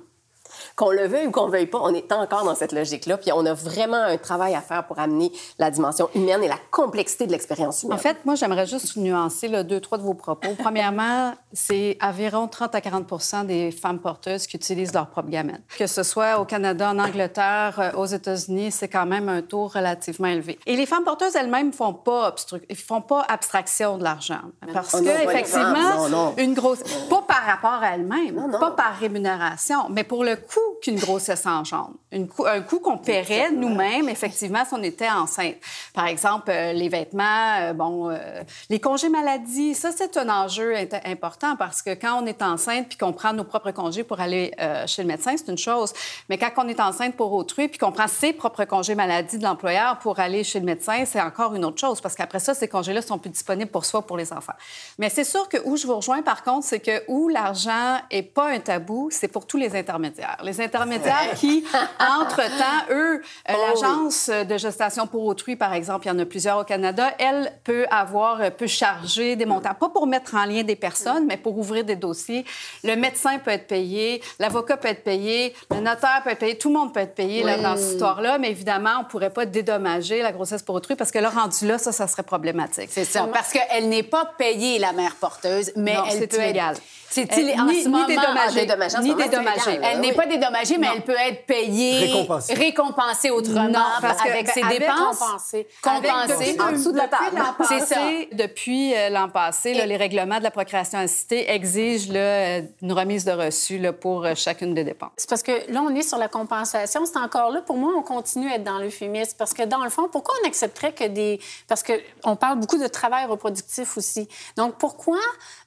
Qu'on le veuille ou qu'on ne veuille pas, on est encore dans cette logique-là. Puis on a vraiment un travail à faire pour amener la dimension humaine et la complexité de l'expérience humaine. En fait, moi, j'aimerais juste nuancer là, deux, trois de vos propos. Premièrement, c'est environ 30 à 40 des femmes porteuses qui utilisent leur propre gamète. Que ce soit au Canada, en Angleterre, euh, aux États-Unis, c'est quand même un taux relativement élevé. Et les femmes porteuses elles-mêmes font pas obstru- ils font pas abstraction de l'argent, parce Oh non, effectivement, non, non. une grosse, pas par rapport à elles-mêmes, pas par rémunération, mais pour le coût qu'une grossesse engendre, Une un coût qu'on paierait nous-mêmes, effectivement, si on était enceinte. Par exemple, euh, les vêtements, euh, bon, euh, les congés maladie, ça, c'est un enjeu important parce que quand on est enceinte puis qu'on prend nos propres congés pour aller chez le médecin, c'est une chose. Mais quand on est enceinte pour autrui puis qu'on prend ses propres congés maladie de l'employeur pour aller chez le médecin, c'est encore une autre chose parce qu'après ça, ces congés-là sont plus disponibles pour soi, pour les enfants. Mais c'est sûr que où je vous rejoins, par contre, c'est que où l'argent est pas un tabou, c'est pour tous les intermédiaires. Les intermédiaires qui, entre-temps, eux, euh, Oh oui. l'agence de gestation pour autrui, par exemple, il y en a plusieurs au Canada, elle peut avoir, euh, peut charger des montants, pas pour mettre en lien des personnes, mais pour ouvrir des dossiers. Le médecin peut être payé, l'avocat peut être payé, le notaire peut être payé, tout le monde peut être payé là, dans cette histoire-là, mais évidemment, on pourrait pas dédommager la grossesse pour autrui parce que là, rendu là, ça, ça serait problématique. C'est ça, parce qu'elle n'est pas payée, la mère porteuse, mais Non, elle peut illégal. être... C'est Elle- illé- en ni- ce ni moment... dédommagée. Ah, dédommagée, en ce Ni dédommagée. Elle Oui. n'est pas dédommagée, mais Non. elle peut être payée, Récompensée. récompensée autrement Non, parce que, avec ben, ses avec dépenses. compensée. Compensée. En dessous de la depuis table. l'an C'est ça. passé- Depuis euh, l'an passé, là, les règlements de la procréation assistée exigent là, euh, une remise de reçu là, pour euh, chacune des dépenses. C'est parce que là, on est sur la compensation. C'est encore là. Pour moi, on continue à être dans l'euphémisme. Parce que dans le fond, pourquoi on accepterait que des. Parce qu'on parle beaucoup de travail reproductif aussi. Donc, pourquoi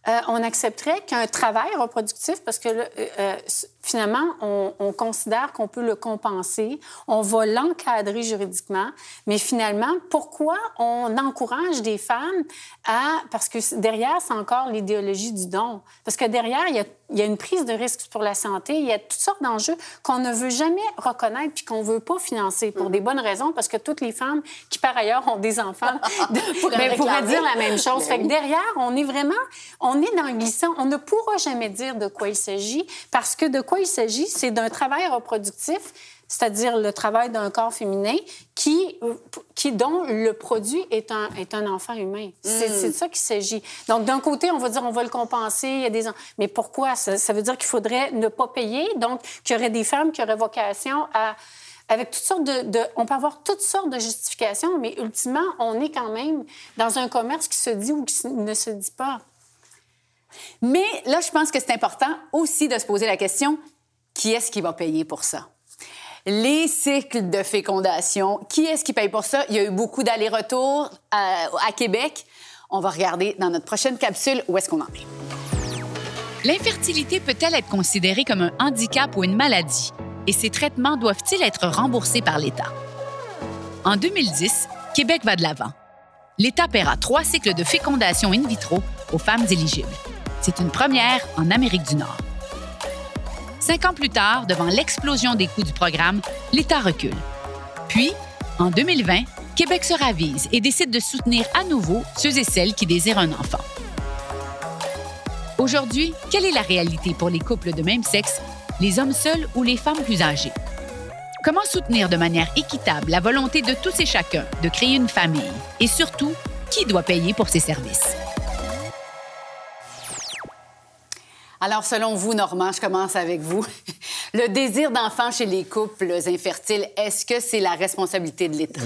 euh, on accepterait qu'un travail reproductif, parce que là, euh, euh, finalement, on, on considère qu'on peut le compenser, on va l'encadrer juridiquement, mais finalement, pourquoi on encourage des femmes à... Parce que derrière, c'est encore l'idéologie du don. Parce que derrière, il y a, il y a une prise de risque pour la santé, il y a toutes sortes d'enjeux qu'on ne veut jamais reconnaître puis qu'on ne veut pas financer pour des bonnes raisons, parce que toutes les femmes qui, par ailleurs, ont des enfants, Pourraient ben, pourraient dire la même chose. Fait que derrière, on est vraiment, on est dans le glissant. On ne pourra jamais dire de quoi il s'agit parce que de quoi il s'agit, c'est d'un travail reproductif, c'est-à-dire le travail d'un corps féminin qui, qui dont le produit est un, est un enfant humain. C'est c'est de ça qu'il s'agit. Donc, d'un côté, on va dire on va le compenser, il y a des... en- Mais pourquoi? Ça, ça veut dire qu'il faudrait ne pas payer, donc qu'il y aurait des femmes qui auraient vocation à avec toutes sortes de, de- On peut avoir toutes sortes de justifications, mais ultimement, on est quand même dans un commerce qui se dit ou qui ne se dit pas. Mais là, je pense que c'est important aussi de se poser la question, qui est-ce qui va payer pour ça? Les cycles de fécondation, qui est-ce qui paye pour ça? Il y a eu beaucoup d'allers-retours à, à Québec. On va regarder dans notre prochaine capsule où est-ce qu'on en est. L'infertilité peut-elle être considérée comme un handicap ou une maladie? Et ces traitements doivent-ils être remboursés par l'État? En 2010, Québec va de l'avant. L'État paiera trois cycles de fécondation in vitro aux femmes éligibles. C'est une première en Amérique du Nord. Cinq ans plus tard, devant l'explosion des coûts du programme, l'État recule. Puis, en 2020, Québec se ravise et décide de soutenir à nouveau ceux et celles qui désirent un enfant. Aujourd'hui, quelle est la réalité pour les couples de même sexe les hommes seuls ou les femmes plus âgées? Comment soutenir de manière équitable la volonté de tous et chacun de créer une famille? Et surtout, qui doit payer pour ces services? Alors, selon vous, Normand, je commence avec vous. Le désir d'enfant chez les couples infertiles, est-ce que c'est la responsabilité de l'État?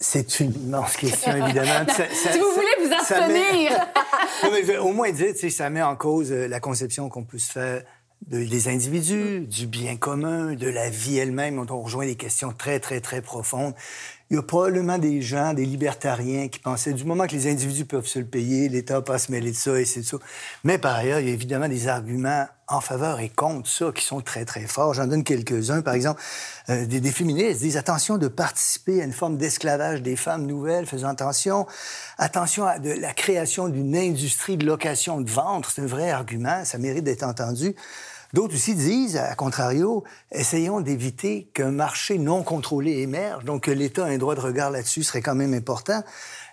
C'est une immense question, évidemment. si vous voulez vous abstenir! au moins dire, ça met en cause euh, la conception qu'on peut se faire des individus, du bien commun, de la vie elle-même. On rejoint des questions très, très, très profondes. Il y a probablement des gens, des libertariens qui pensaient du moment que les individus peuvent se le payer, l'État n'a pas se mêler de ça et c'est ça. Mais par ailleurs, il y a évidemment des arguments en faveur et contre ça qui sont très, très forts. J'en donne quelques-uns. Par exemple, euh, des, féministes disent attention de participer à une forme d'esclavage des femmes nouvelles, faisant attention, attention à la création d'une industrie de location de ventre. C'est un vrai argument, ça mérite d'être entendu. D'autres aussi disent, à contrario, essayons d'éviter qu'un marché non contrôlé émerge, donc que l'État ait un droit de regard là-dessus serait quand même important.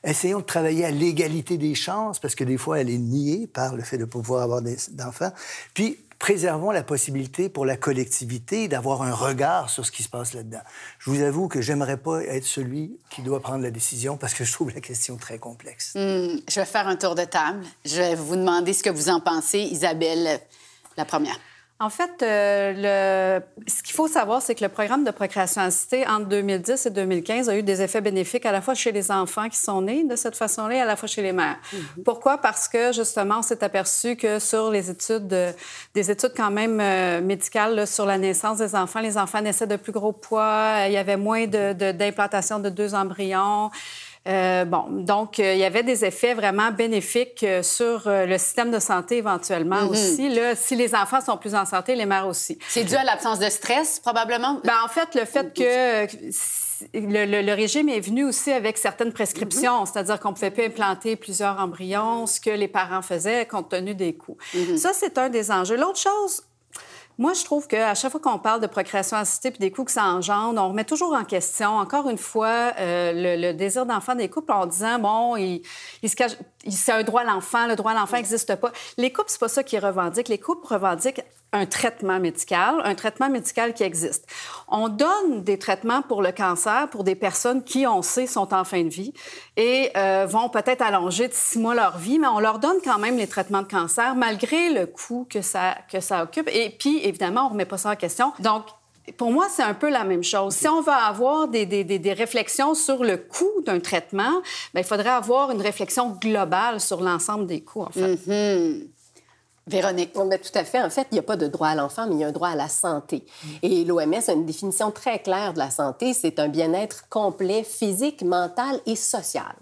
Essayons de travailler à l'égalité des chances, parce que des fois, elle est niée par le fait de pouvoir avoir d'enfants. Puis, préservons la possibilité pour la collectivité d'avoir un regard sur ce qui se passe là-dedans. Je vous avoue que j'aimerais pas être celui qui doit prendre la décision parce que je trouve la question très complexe. Hmm, je vais faire un tour de table. Je vais vous demander ce que vous en pensez. Isabelle, la première. En fait, euh, le... ce qu'il faut savoir, c'est que le programme de procréation assistée entre 2010 et 2015 a eu des effets bénéfiques à la fois chez les enfants qui sont nés de cette façon-là et à la fois chez les mères. Mm-hmm. Pourquoi? Parce que, justement, on s'est aperçu que sur les études, des études quand même euh, médicales sur la naissance des enfants, les enfants naissaient de plus gros poids, il y avait moins d'implantation de, de deux embryons. Euh, bon, donc, euh, il y avait des effets vraiment bénéfiques euh, sur le système de santé éventuellement mm-hmm. aussi. Là, si les enfants sont plus en santé, les mères aussi. C'est dû à l'absence de stress, probablement? Ben, en fait, le fait que le, régime est venu aussi avec certaines prescriptions, mm-hmm. c'est-à-dire qu'on ne pouvait plus implanter plusieurs embryons, ce que les parents faisaient compte tenu des coûts. Mm-hmm. Ça, c'est un des enjeux. L'autre chose, moi, je trouve qu'à chaque fois qu'on parle de procréation assistée puis des coûts que ça engendre, on remet toujours en question, encore une fois, euh, le, désir d'enfant des couples en disant, bon, il, il se cache, c'est un droit à l'enfant, le droit à l'enfant n'existe pas. Les couples, c'est pas ça qu'ils revendiquent. Les couples revendiquent un traitement médical, un traitement médical qui existe. On donne des traitements pour le cancer pour des personnes qui, on sait, sont en fin de vie et euh, vont peut-être allonger de six mois leur vie, mais on leur donne quand même les traitements de cancer malgré le coût que ça, que ça occupe. Et puis, évidemment, on remet pas ça en question. Donc, pour moi, c'est un peu la même chose. Si on veut avoir des, réflexions sur le coût d'un traitement, bien, il faudrait avoir une réflexion globale sur l'ensemble des coûts, en fait. Mm-hmm. Véronique. Ben, tout à fait. En fait, il n'y a pas de droit à l'enfant, mais il y a un droit à la santé. Et l'OMS a une définition très claire de la santé. C'est un bien-être complet physique, mental et social.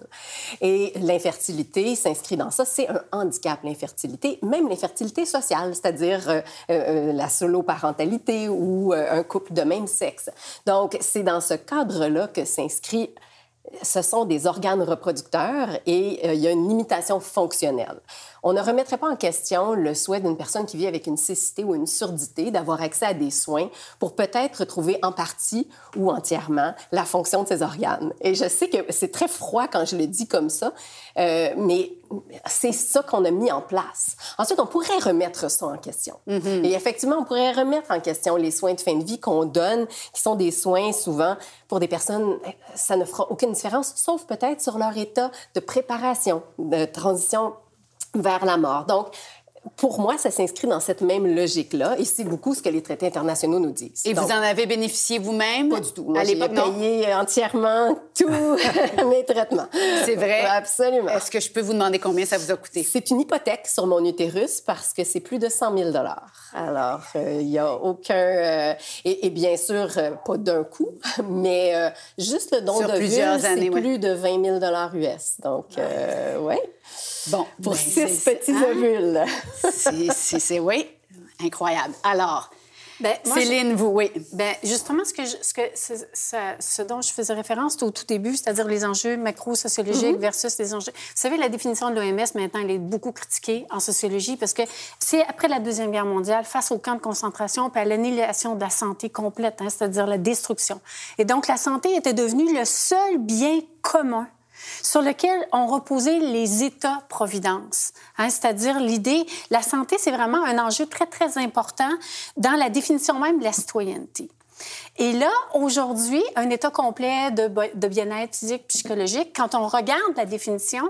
Et l'infertilité s'inscrit dans ça. C'est un handicap, l'infertilité, même l'infertilité sociale, c'est-à-dire euh, euh, la solo-parentalité ou euh, un couple de même sexe. Donc, c'est dans ce cadre-là que s'inscrit ce sont des organes reproducteurs et il y a une limitation fonctionnelle. On ne remettrait pas en question le souhait d'une personne qui vit avec une cécité ou une surdité d'avoir accès à des soins pour peut-être retrouver en partie ou entièrement la fonction de ses organes. Et je sais que c'est très froid quand je le dis comme ça, euh, mais c'est ça qu'on a mis en place. Ensuite, on pourrait remettre ça en question. Mm-hmm. Et effectivement, on pourrait remettre en question les soins de fin de vie qu'on donne, qui sont des soins souvent pour des personnes, ça ne fera aucune différence, sauf peut-être sur leur état de préparation, de transition vers la mort. Donc, pour moi, ça s'inscrit dans cette même logique-là, et c'est beaucoup ce que les traités internationaux nous disent. Et vous en avez bénéficié vous-même? Pas du tout. Moi, à l'époque, payé entièrement tous mes traitements. C'est vrai? Absolument. Est-ce que je peux vous demander combien ça vous a coûté? C'est une hypothèque sur mon utérus parce que c'est plus de 100 000 Alors, euh, il n'y a aucun... Euh, et, bien sûr, euh, pas d'un coup, mais juste le don de plusieurs c'est plus de 20 000 US. Donc, ouais. Bon, pour ben, six petits ovules. C'est, oui, incroyable. Alors, ben, Céline, vous, oui. Ben, justement, ce, que ce, que, ce, dont je faisais référence au tout début, c'est-à-dire les enjeux macro-sociologiques mm-hmm. versus les enjeux. Vous savez, la définition de l'OMS, maintenant, elle est beaucoup critiquée en sociologie parce que c'est après la Deuxième Guerre mondiale, face au camp de concentration puis à l'annihilation de la santé complète, hein, c'est-à-dire la destruction. Et donc, la santé était devenue le seul bien commun sur lequel ont reposé les États-providence. Hein, c'est-à-dire l'idée, la santé, c'est vraiment un enjeu très, très important dans la définition même de la citoyenneté. Et là, aujourd'hui, un état complet de, de bien-être physique, psychologique, quand on regarde la définition,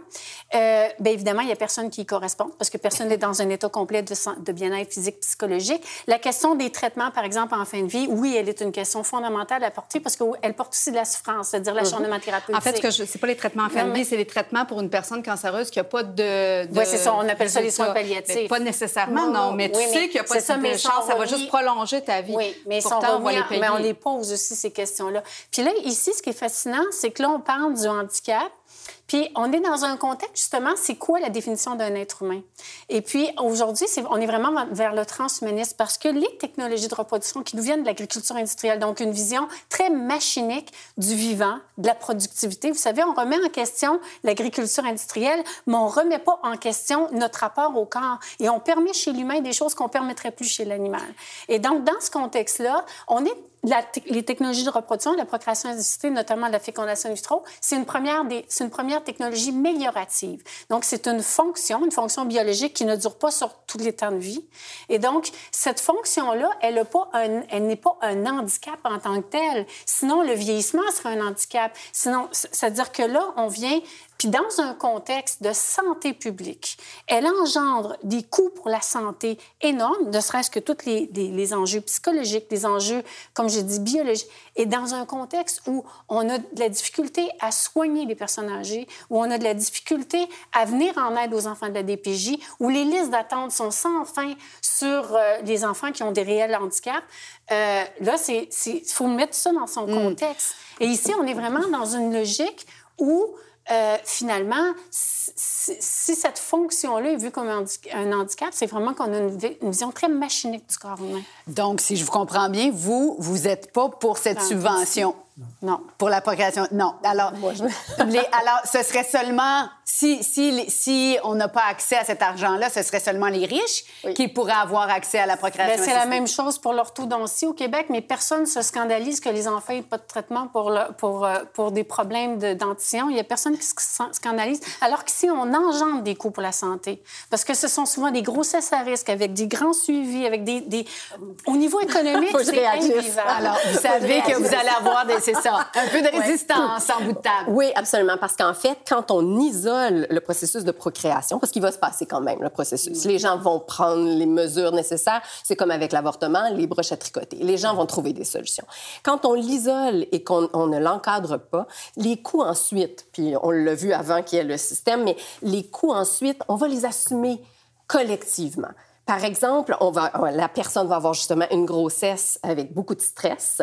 euh, bien évidemment, il n'y a personne qui y correspond parce que personne n'est dans un état complet de, de bien-être physique, psychologique. La question des traitements, par exemple, en fin de vie, oui, elle est une question fondamentale à porter parce qu'elle porte aussi de la souffrance, c'est-à-dire l'acharnement thérapeutique. En fait, ce n'est pas les traitements en fin de vie, c'est les traitements pour une personne cancéreuse qui n'a pas de. de oui, c'est ça, on appelle ça les soins palliatifs. pas nécessairement, non, mais tu sais qu'il n'y a pas de, ça, chance, ça va juste prolonger ta vie. Oui, mais Pourtant, on, va les payer. mais on les pose aussi ces questions-là. Puis là, ici, ce qui est fascinant, c'est que là, on parle du handicap, puis on est dans un contexte, justement, c'est quoi la définition d'un être humain? Et puis aujourd'hui, on est vraiment vers le transhumanisme parce que les technologies de reproduction qui nous viennent de l'agriculture industrielle, donc une vision très machinique du vivant, de la productivité. Vous savez, on remet en question l'agriculture industrielle, mais on remet pas en question notre rapport au corps. Et on permet chez l'humain des choses qu'on permettrait plus chez l'animal. Et donc, dans ce contexte-là, on est les technologies de reproduction, la procréation assistée, notamment la fécondation in vitro, c'est une première une première technologie améliorative. Donc, c'est une fonction, une fonction biologique qui ne dure pas sur tous les temps de vie. Et donc, cette fonction-là, elle n'est pas un, elle n'est pas un handicap en tant que tel. Sinon, le vieillissement serait un handicap. Sinon, c'est-à-dire que là, on vient puis dans un contexte de santé publique, elle engendre des coûts pour la santé énormes, ne serait-ce que tous les, les, enjeux psychologiques, les enjeux, comme j'ai dit, biologiques. Et dans un contexte où on a de la difficulté à soigner les personnes âgées, où on a de la difficulté à venir en aide aux enfants de la DPJ, où les listes d'attente sont sans fin sur euh, les enfants qui ont des réels handicaps, euh, là, il faut mettre ça dans son mm. contexte. Et ici, on est vraiment dans une logique où euh, finalement, si, cette fonction-là est vue comme un handicap, c'est vraiment qu'on a une, vision très machinique du corps humain. Donc, si je vous comprends bien, vous, vous n'êtes pas pour cette subvention. Non. Pour la procréation, non. Alors, alors, ce serait seulement, si, si, si on n'a pas accès à cet argent-là, ce serait seulement les riches qui pourraient avoir accès à la procréation. Ben, c'est la même chose pour l'orthodontie au Québec, mais personne ne se scandalise que les enfants n'aient pas de traitement pour, pour, euh, pour des problèmes de dentition. Il n'y a personne qui se scandalise. Alors qu'ici, on engendre des coûts pour la santé. Parce que ce sont souvent des grossesses à risque avec des grands suivis, avec des. des... Au niveau économique, c'est invivable. Alors, vous savez que vous allez avoir des c'est ça. Un peu de résistance en bout de table. Oui, absolument. Parce qu'en fait, quand on isole le processus de procréation, parce qu'il va se passer quand même, le processus, les gens vont prendre les mesures nécessaires. C'est comme avec l'avortement, les broches à tricoter. Les gens vont trouver des solutions. Quand on l'isole et qu'on ne l'encadre pas, les coûts ensuite, puis on l'a vu avant qu'il y ait le système, mais les coûts ensuite, on va les assumer collectivement. Par exemple, on va, la personne va avoir justement une grossesse avec beaucoup de stress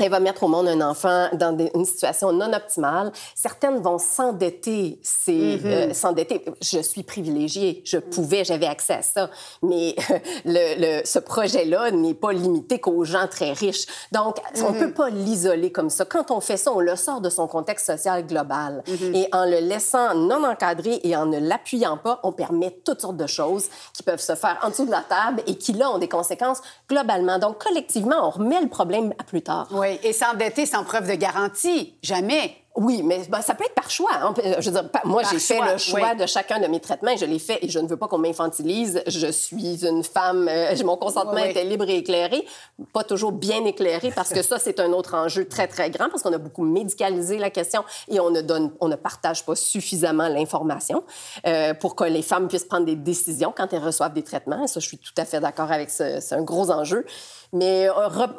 elle va mettre au monde un enfant dans une situation non optimale. Certaines vont s'endetter, c'est mm-hmm. euh, s'endetter. Je suis privilégiée, je pouvais, j'avais accès à ça, mais le, ce projet-là n'est pas limité qu'aux gens très riches. Donc, on mm-hmm. peut pas l'isoler comme ça. Quand on fait ça, on le sort de son contexte social global. Mm-hmm. Et en le laissant non encadré et en ne l'appuyant pas, on permet toutes sortes de choses qui peuvent se faire en dessous de la table et qui, là, ont des conséquences globalement. Donc, collectivement, on remet le problème à plus tard. Oui, et s'endetter sans preuve de garantie, jamais. Oui, mais ben, ça peut être par choix. Hein. Je veux dire, moi, j'ai fait le choix de chacun de mes traitements et je l'ai fait et je ne veux pas qu'on m'infantilise. Je suis une femme, euh, mon consentement était libre et éclairé, pas toujours bien éclairé parce que ça, c'est un autre enjeu très, très grand parce qu'on a beaucoup médicalisé la question et on ne donne, on ne partage pas suffisamment l'information euh, pour que les femmes puissent prendre des décisions quand elles reçoivent des traitements. Et ça, je suis tout à fait d'accord avec ça. C'est un gros enjeu. Mais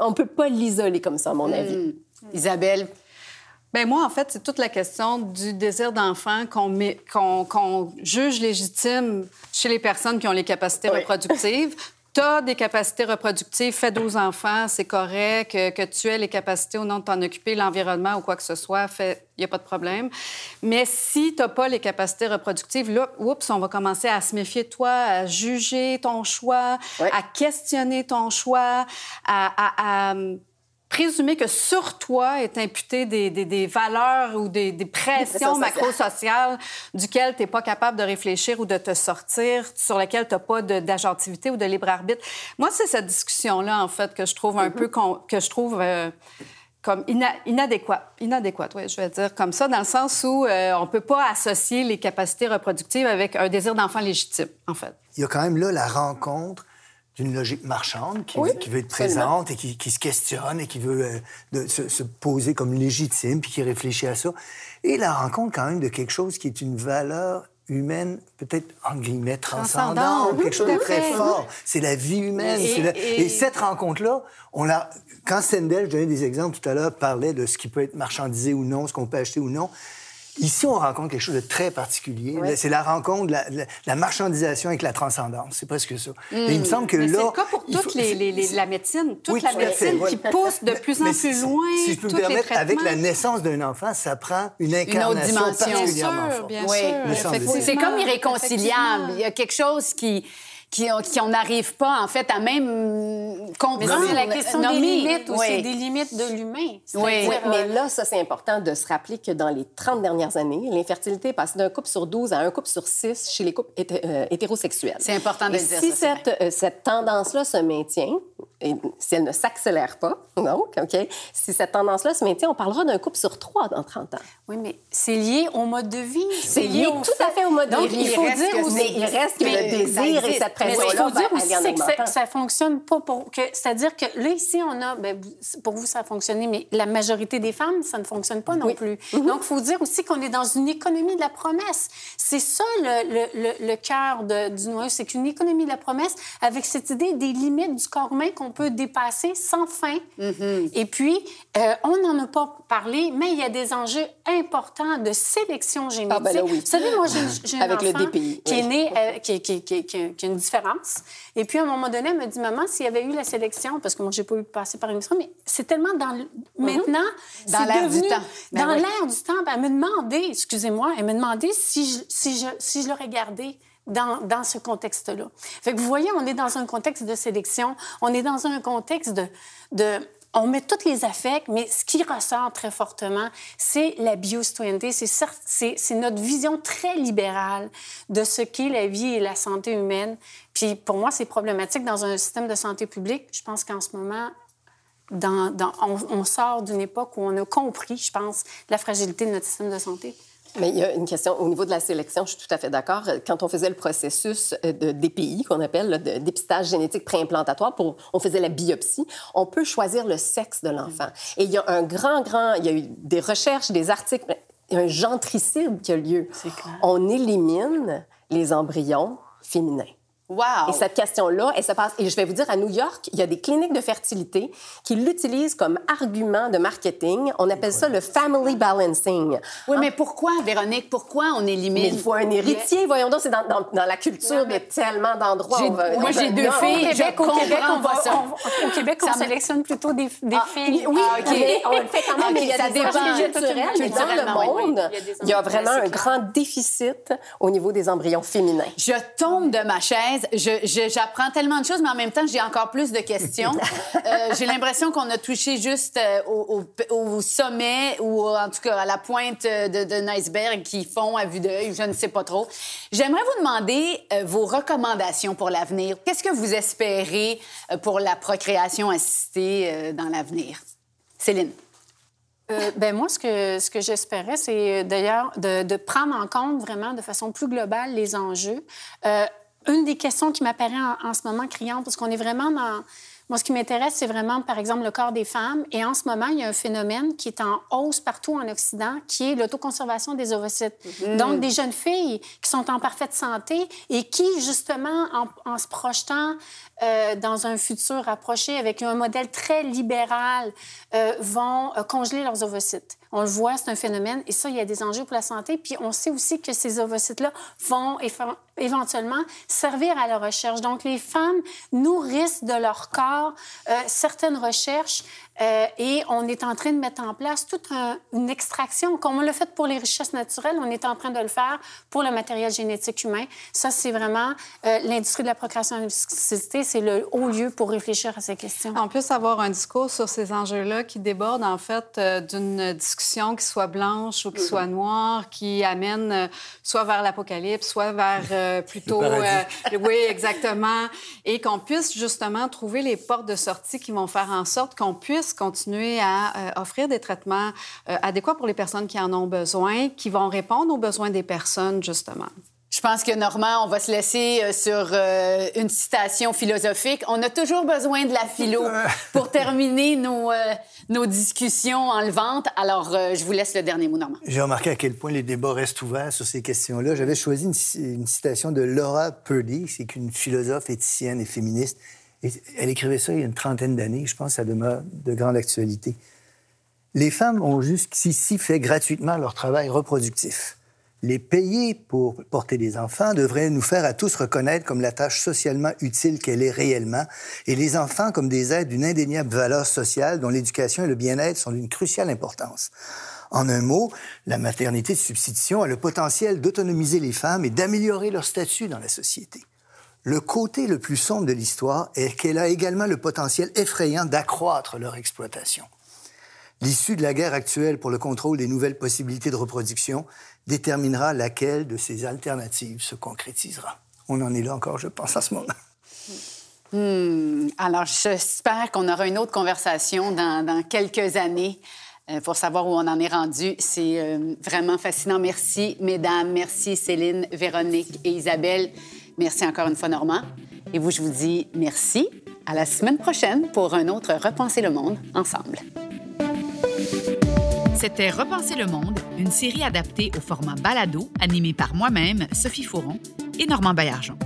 on ne peut pas l'isoler comme ça, à mon avis. Hmm. Isabelle, Bien, moi, en fait, c'est toute la question du désir d'enfant qu'on juge légitime chez les personnes qui ont les capacités reproductives. Tu as des capacités reproductives, fais 12 enfants, c'est correct. Que, tu aies les capacités ou non de t'en occuper, l'environnement ou quoi que ce soit, il n'y a pas de problème. Mais si tu n'as pas les capacités reproductives, là, oups, on va commencer à se méfier de toi, à juger ton choix, à questionner ton choix, à présumer que sur toi est imputé des, des, valeurs ou des, des pressions macro-sociales duquel tu n'es pas capable de réfléchir ou de te sortir, sur lesquelles tu n'as pas d'agentivité ou de libre arbitre. Moi, c'est cette discussion-là, en fait, que je trouve un mm-hmm. peu... que je trouve... Euh, comme inadéquate. Inadéquate, oui, je vais dire comme ça, dans le sens où euh, on ne peut pas associer les capacités reproductives avec un désir d'enfant légitime, en fait. Il y a quand même là la rencontre d'une logique marchande qui, qui veut être présente et qui, qui, se questionne et qui veut euh, de, se, se, poser comme légitime puis qui réfléchit à ça. Et la rencontre quand même de quelque chose qui est une valeur humaine, peut-être en guillemets transcendante, quelque chose de très fort. C'est la vie humaine. Et, et... cette rencontre-là, on l'a. Quand Sendel, je donnais des exemples tout à l'heure, parlait de ce qui peut être marchandisé ou non, ce qu'on peut acheter ou non. Ici, on rencontre quelque chose de très particulier. C'est la rencontre, la, la, marchandisation avec la transcendance. C'est presque ça. Et il me semble que là... C'est le cas pour toute les, les, la médecine. Toute la médecine qui pousse de plus en plus loin. Si je peux me permettre, avec la naissance d'un enfant, ça prend une incarnation une particulièrement forte. Bien sûr, bien sûr. C'est comme irréconciliable. Il y a quelque chose qui qui, n'arrive pas, en fait, à même comprendre. Mais c'est la question des limites aussi, des limites de l'humain. Oui. mais là, ça, c'est important de se rappeler que dans les 30 dernières années, l'infertilité est passée d'un couple sur 12 à un couple sur 6 chez les couples euh, hétérosexuels. C'est important de le dire. Si cette, euh, cette tendance-là se maintient, et si elle ne s'accélère pas, donc, OK, si cette tendance-là se maintient, on parlera d'un couple sur 3 dans 30 ans. Oui, mais c'est lié au mode de vie. C'est lié, tout à fait au mode de vie. Il faut dire aussi... il reste que le désir et cette mais il faut dire aussi que ça fonctionne pas pour... Que, c'est-à-dire que là, ici, on a... Ben, pour vous, ça a fonctionné, mais la majorité des femmes, ça ne fonctionne pas non plus. Mm-hmm. Donc, il faut dire aussi qu'on est dans une économie de la promesse. C'est ça le, le, le, cœur du noyau, c'est qu'une économie de la promesse avec cette idée des limites du corps humain qu'on peut dépasser sans fin. Mm-hmm. Et puis, euh, on n'en a pas parlé, mais il y a des enjeux importants de sélection génétique. Ah, ben là, oui. Vous savez, moi, j'ai, un Avec enfant le DPI, qui est né, euh, qui, qui, qui, qui, a une différence. Et puis, à un moment donné, elle me dit, maman, s'il y avait eu la sélection, parce que moi, j'ai pas eu passé par une mission, mais c'est tellement dans le... maintenant, dans l'air du temps. Ben dans l'air du temps, ben, elle me demandait, excusez-moi, elle me demandait si je, si je, si je l'aurais gardé dans, ce contexte-là. Vous voyez, on est dans un contexte de sélection, on est dans un contexte de, on met tous les affects, mais ce qui ressort très fortement, c'est la biocitoyenneté. C'est notre vision très libérale de ce qu'est la vie et la santé humaine. Puis pour moi, c'est problématique dans un système de santé publique. Je pense qu'en ce moment, on, sort d'une époque où on a compris, je pense, la fragilité de notre système de santé. Mais il y a une question au niveau de la sélection, je suis tout à fait d'accord. Quand on faisait le processus euh, de DPI, qu'on appelle de dépistage génétique préimplantatoire, pour, on faisait la biopsie, on peut choisir le sexe de l'enfant. Et il y a un grand, grand, il y a eu des recherches, des articles, il y a un gentricide qui a lieu. On élimine les embryons féminins. Wow. Et cette question-là, elle se passe. Et je vais vous dire, à New York, il y a des cliniques de fertilité qui l'utilisent comme argument de marketing. On appelle ça le family balancing. Oui, mais pourquoi, Véronique, pourquoi on élimine? Mais il faut un héritier. Voyons donc, c'est dans, dans, dans, la culture de tellement d'endroits. Moi, j'ai deux filles. Au Québec, au Québec, on, va, on, au Québec, on sélectionne plutôt des, des ah, filles. Oui, ah, okay. on le fait quand même, mais il y a ça des culturels. Mais dans le monde, oui, il y a, vraiment un grand déficit au niveau des embryons féminins. Je tombe de ma chaise. Je, j'apprends tellement de choses, mais en même temps, j'ai encore plus de questions. euh, j'ai l'impression qu'on a touché juste euh, au, au, au, sommet ou en tout cas à la pointe de, d'un iceberg qui font à vue d'œil, je ne sais pas trop. J'aimerais vous demander euh, vos recommandations pour l'avenir. Qu'est-ce que vous espérez euh, pour la procréation assistée euh, dans l'avenir? Céline. Euh, ben moi, ce que, ce que j'espérais, c'est d'ailleurs de, de, prendre en compte vraiment de façon plus globale les enjeux. Euh, une des questions qui m'apparaît en, ce moment criante, parce qu'on est vraiment dans... Moi, ce qui m'intéresse, c'est vraiment, par exemple, le corps des femmes. Et en ce moment, il y a un phénomène qui est en hausse partout en Occident, qui est l'autoconservation des ovocytes. Mmh. Donc, des jeunes filles qui sont en parfaite santé et qui, justement, en, en se projetant euh, dans un futur rapproché avec un modèle très libéral, euh, vont euh, congeler leurs ovocytes. On le voit, c'est un phénomène. Et ça, il y a des enjeux pour la santé. Puis on sait aussi que ces ovocytes-là vont éventuellement servir à la recherche. Donc, les femmes nourrissent de leur corps euh, certaines recherches euh, et on est en train de mettre en place toute un, une extraction. Comme on l'a fait pour les richesses naturelles, on est en train de le faire pour le matériel génétique humain. Ça, c'est vraiment euh, l'industrie de la procréation et c'est le haut lieu pour réfléchir à ces questions. En plus, avoir un discours sur ces enjeux-là qui déborde, en fait, euh, d'une discussion qui soit blanche ou qui mm -hmm. soit noire, qui amène euh, soit vers l'apocalypse, soit vers euh, plutôt... oui, exactement. Et qu'on puisse justement trouver les portes de sortie qui vont faire en sorte qu'on puisse puisse continuer à offrir des traitements adéquats pour les personnes qui en ont besoin, qui vont répondre aux besoins des personnes, justement. Je pense que Normand, on va se laisser euh, sur euh, une citation philosophique. On a toujours besoin de la philo pour terminer nos, euh, nos discussions enlevantes. Alors, je vous laisse le dernier mot, Normand. J'ai remarqué à quel point les débats restent ouverts sur ces questions-là. J'avais choisi une, citation de Laura Purdy, c'est une philosophe éthicienne et féministe. Elle écrivait ça il y a une trentaine d'années. Je pense que ça demeure de grande actualité. Les femmes ont jusqu'ici fait gratuitement leur travail reproductif les payer pour porter des enfants devrait nous faire à tous reconnaître comme la tâche socialement utile qu'elle est réellement, et les enfants comme des êtres d'une indéniable valeur sociale dont l'éducation et le bien-être sont d'une cruciale importance. En un mot, la maternité de substitution a le potentiel d'autonomiser les femmes et d'améliorer leur statut dans la société. Le côté le plus sombre de l'histoire est qu'elle a également le potentiel effrayant d'accroître leur exploitation. L'issue de la guerre actuelle pour le contrôle des nouvelles possibilités de reproduction déterminera laquelle de ces alternatives se concrétisera. On en est là encore, je pense, à ce moment. Hmm. Alors, j'espère qu'on aura une autre conversation dans, quelques années euh, pour savoir où on en est rendu. C'est euh, vraiment fascinant. Merci, mesdames. Merci, Céline, Véronique et Isabelle. Merci encore une fois, Normand. Et vous, je vous dis merci. À la semaine prochaine pour un autre Repenser le monde ensemble. C'était Repenser le monde, une série adaptée au format balado, animée par moi-même, Sophie Fauron et Normand Baillargeon.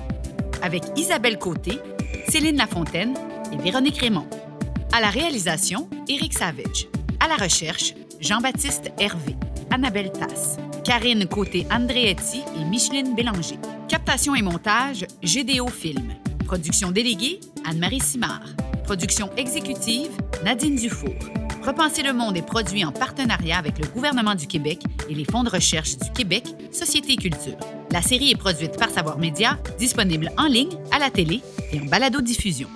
Avec Isabelle Côté, Céline Lafontaine et Véronique Raymond. À la réalisation, Éric Savage. À la recherche, Jean-Baptiste Hervé, Annabelle Tasse, Karine Côté-Andréetti et Micheline Bélanger. Captation et montage, GDO Film. Production déléguée, Anne-Marie Simard. Production exécutive, Nadine Dufour. Repenser le monde est produit en partenariat avec le gouvernement du Québec et les fonds de recherche du Québec, Société et Culture. La série est produite par Savoir Média, disponible en ligne, à la télé et en balado-diffusion.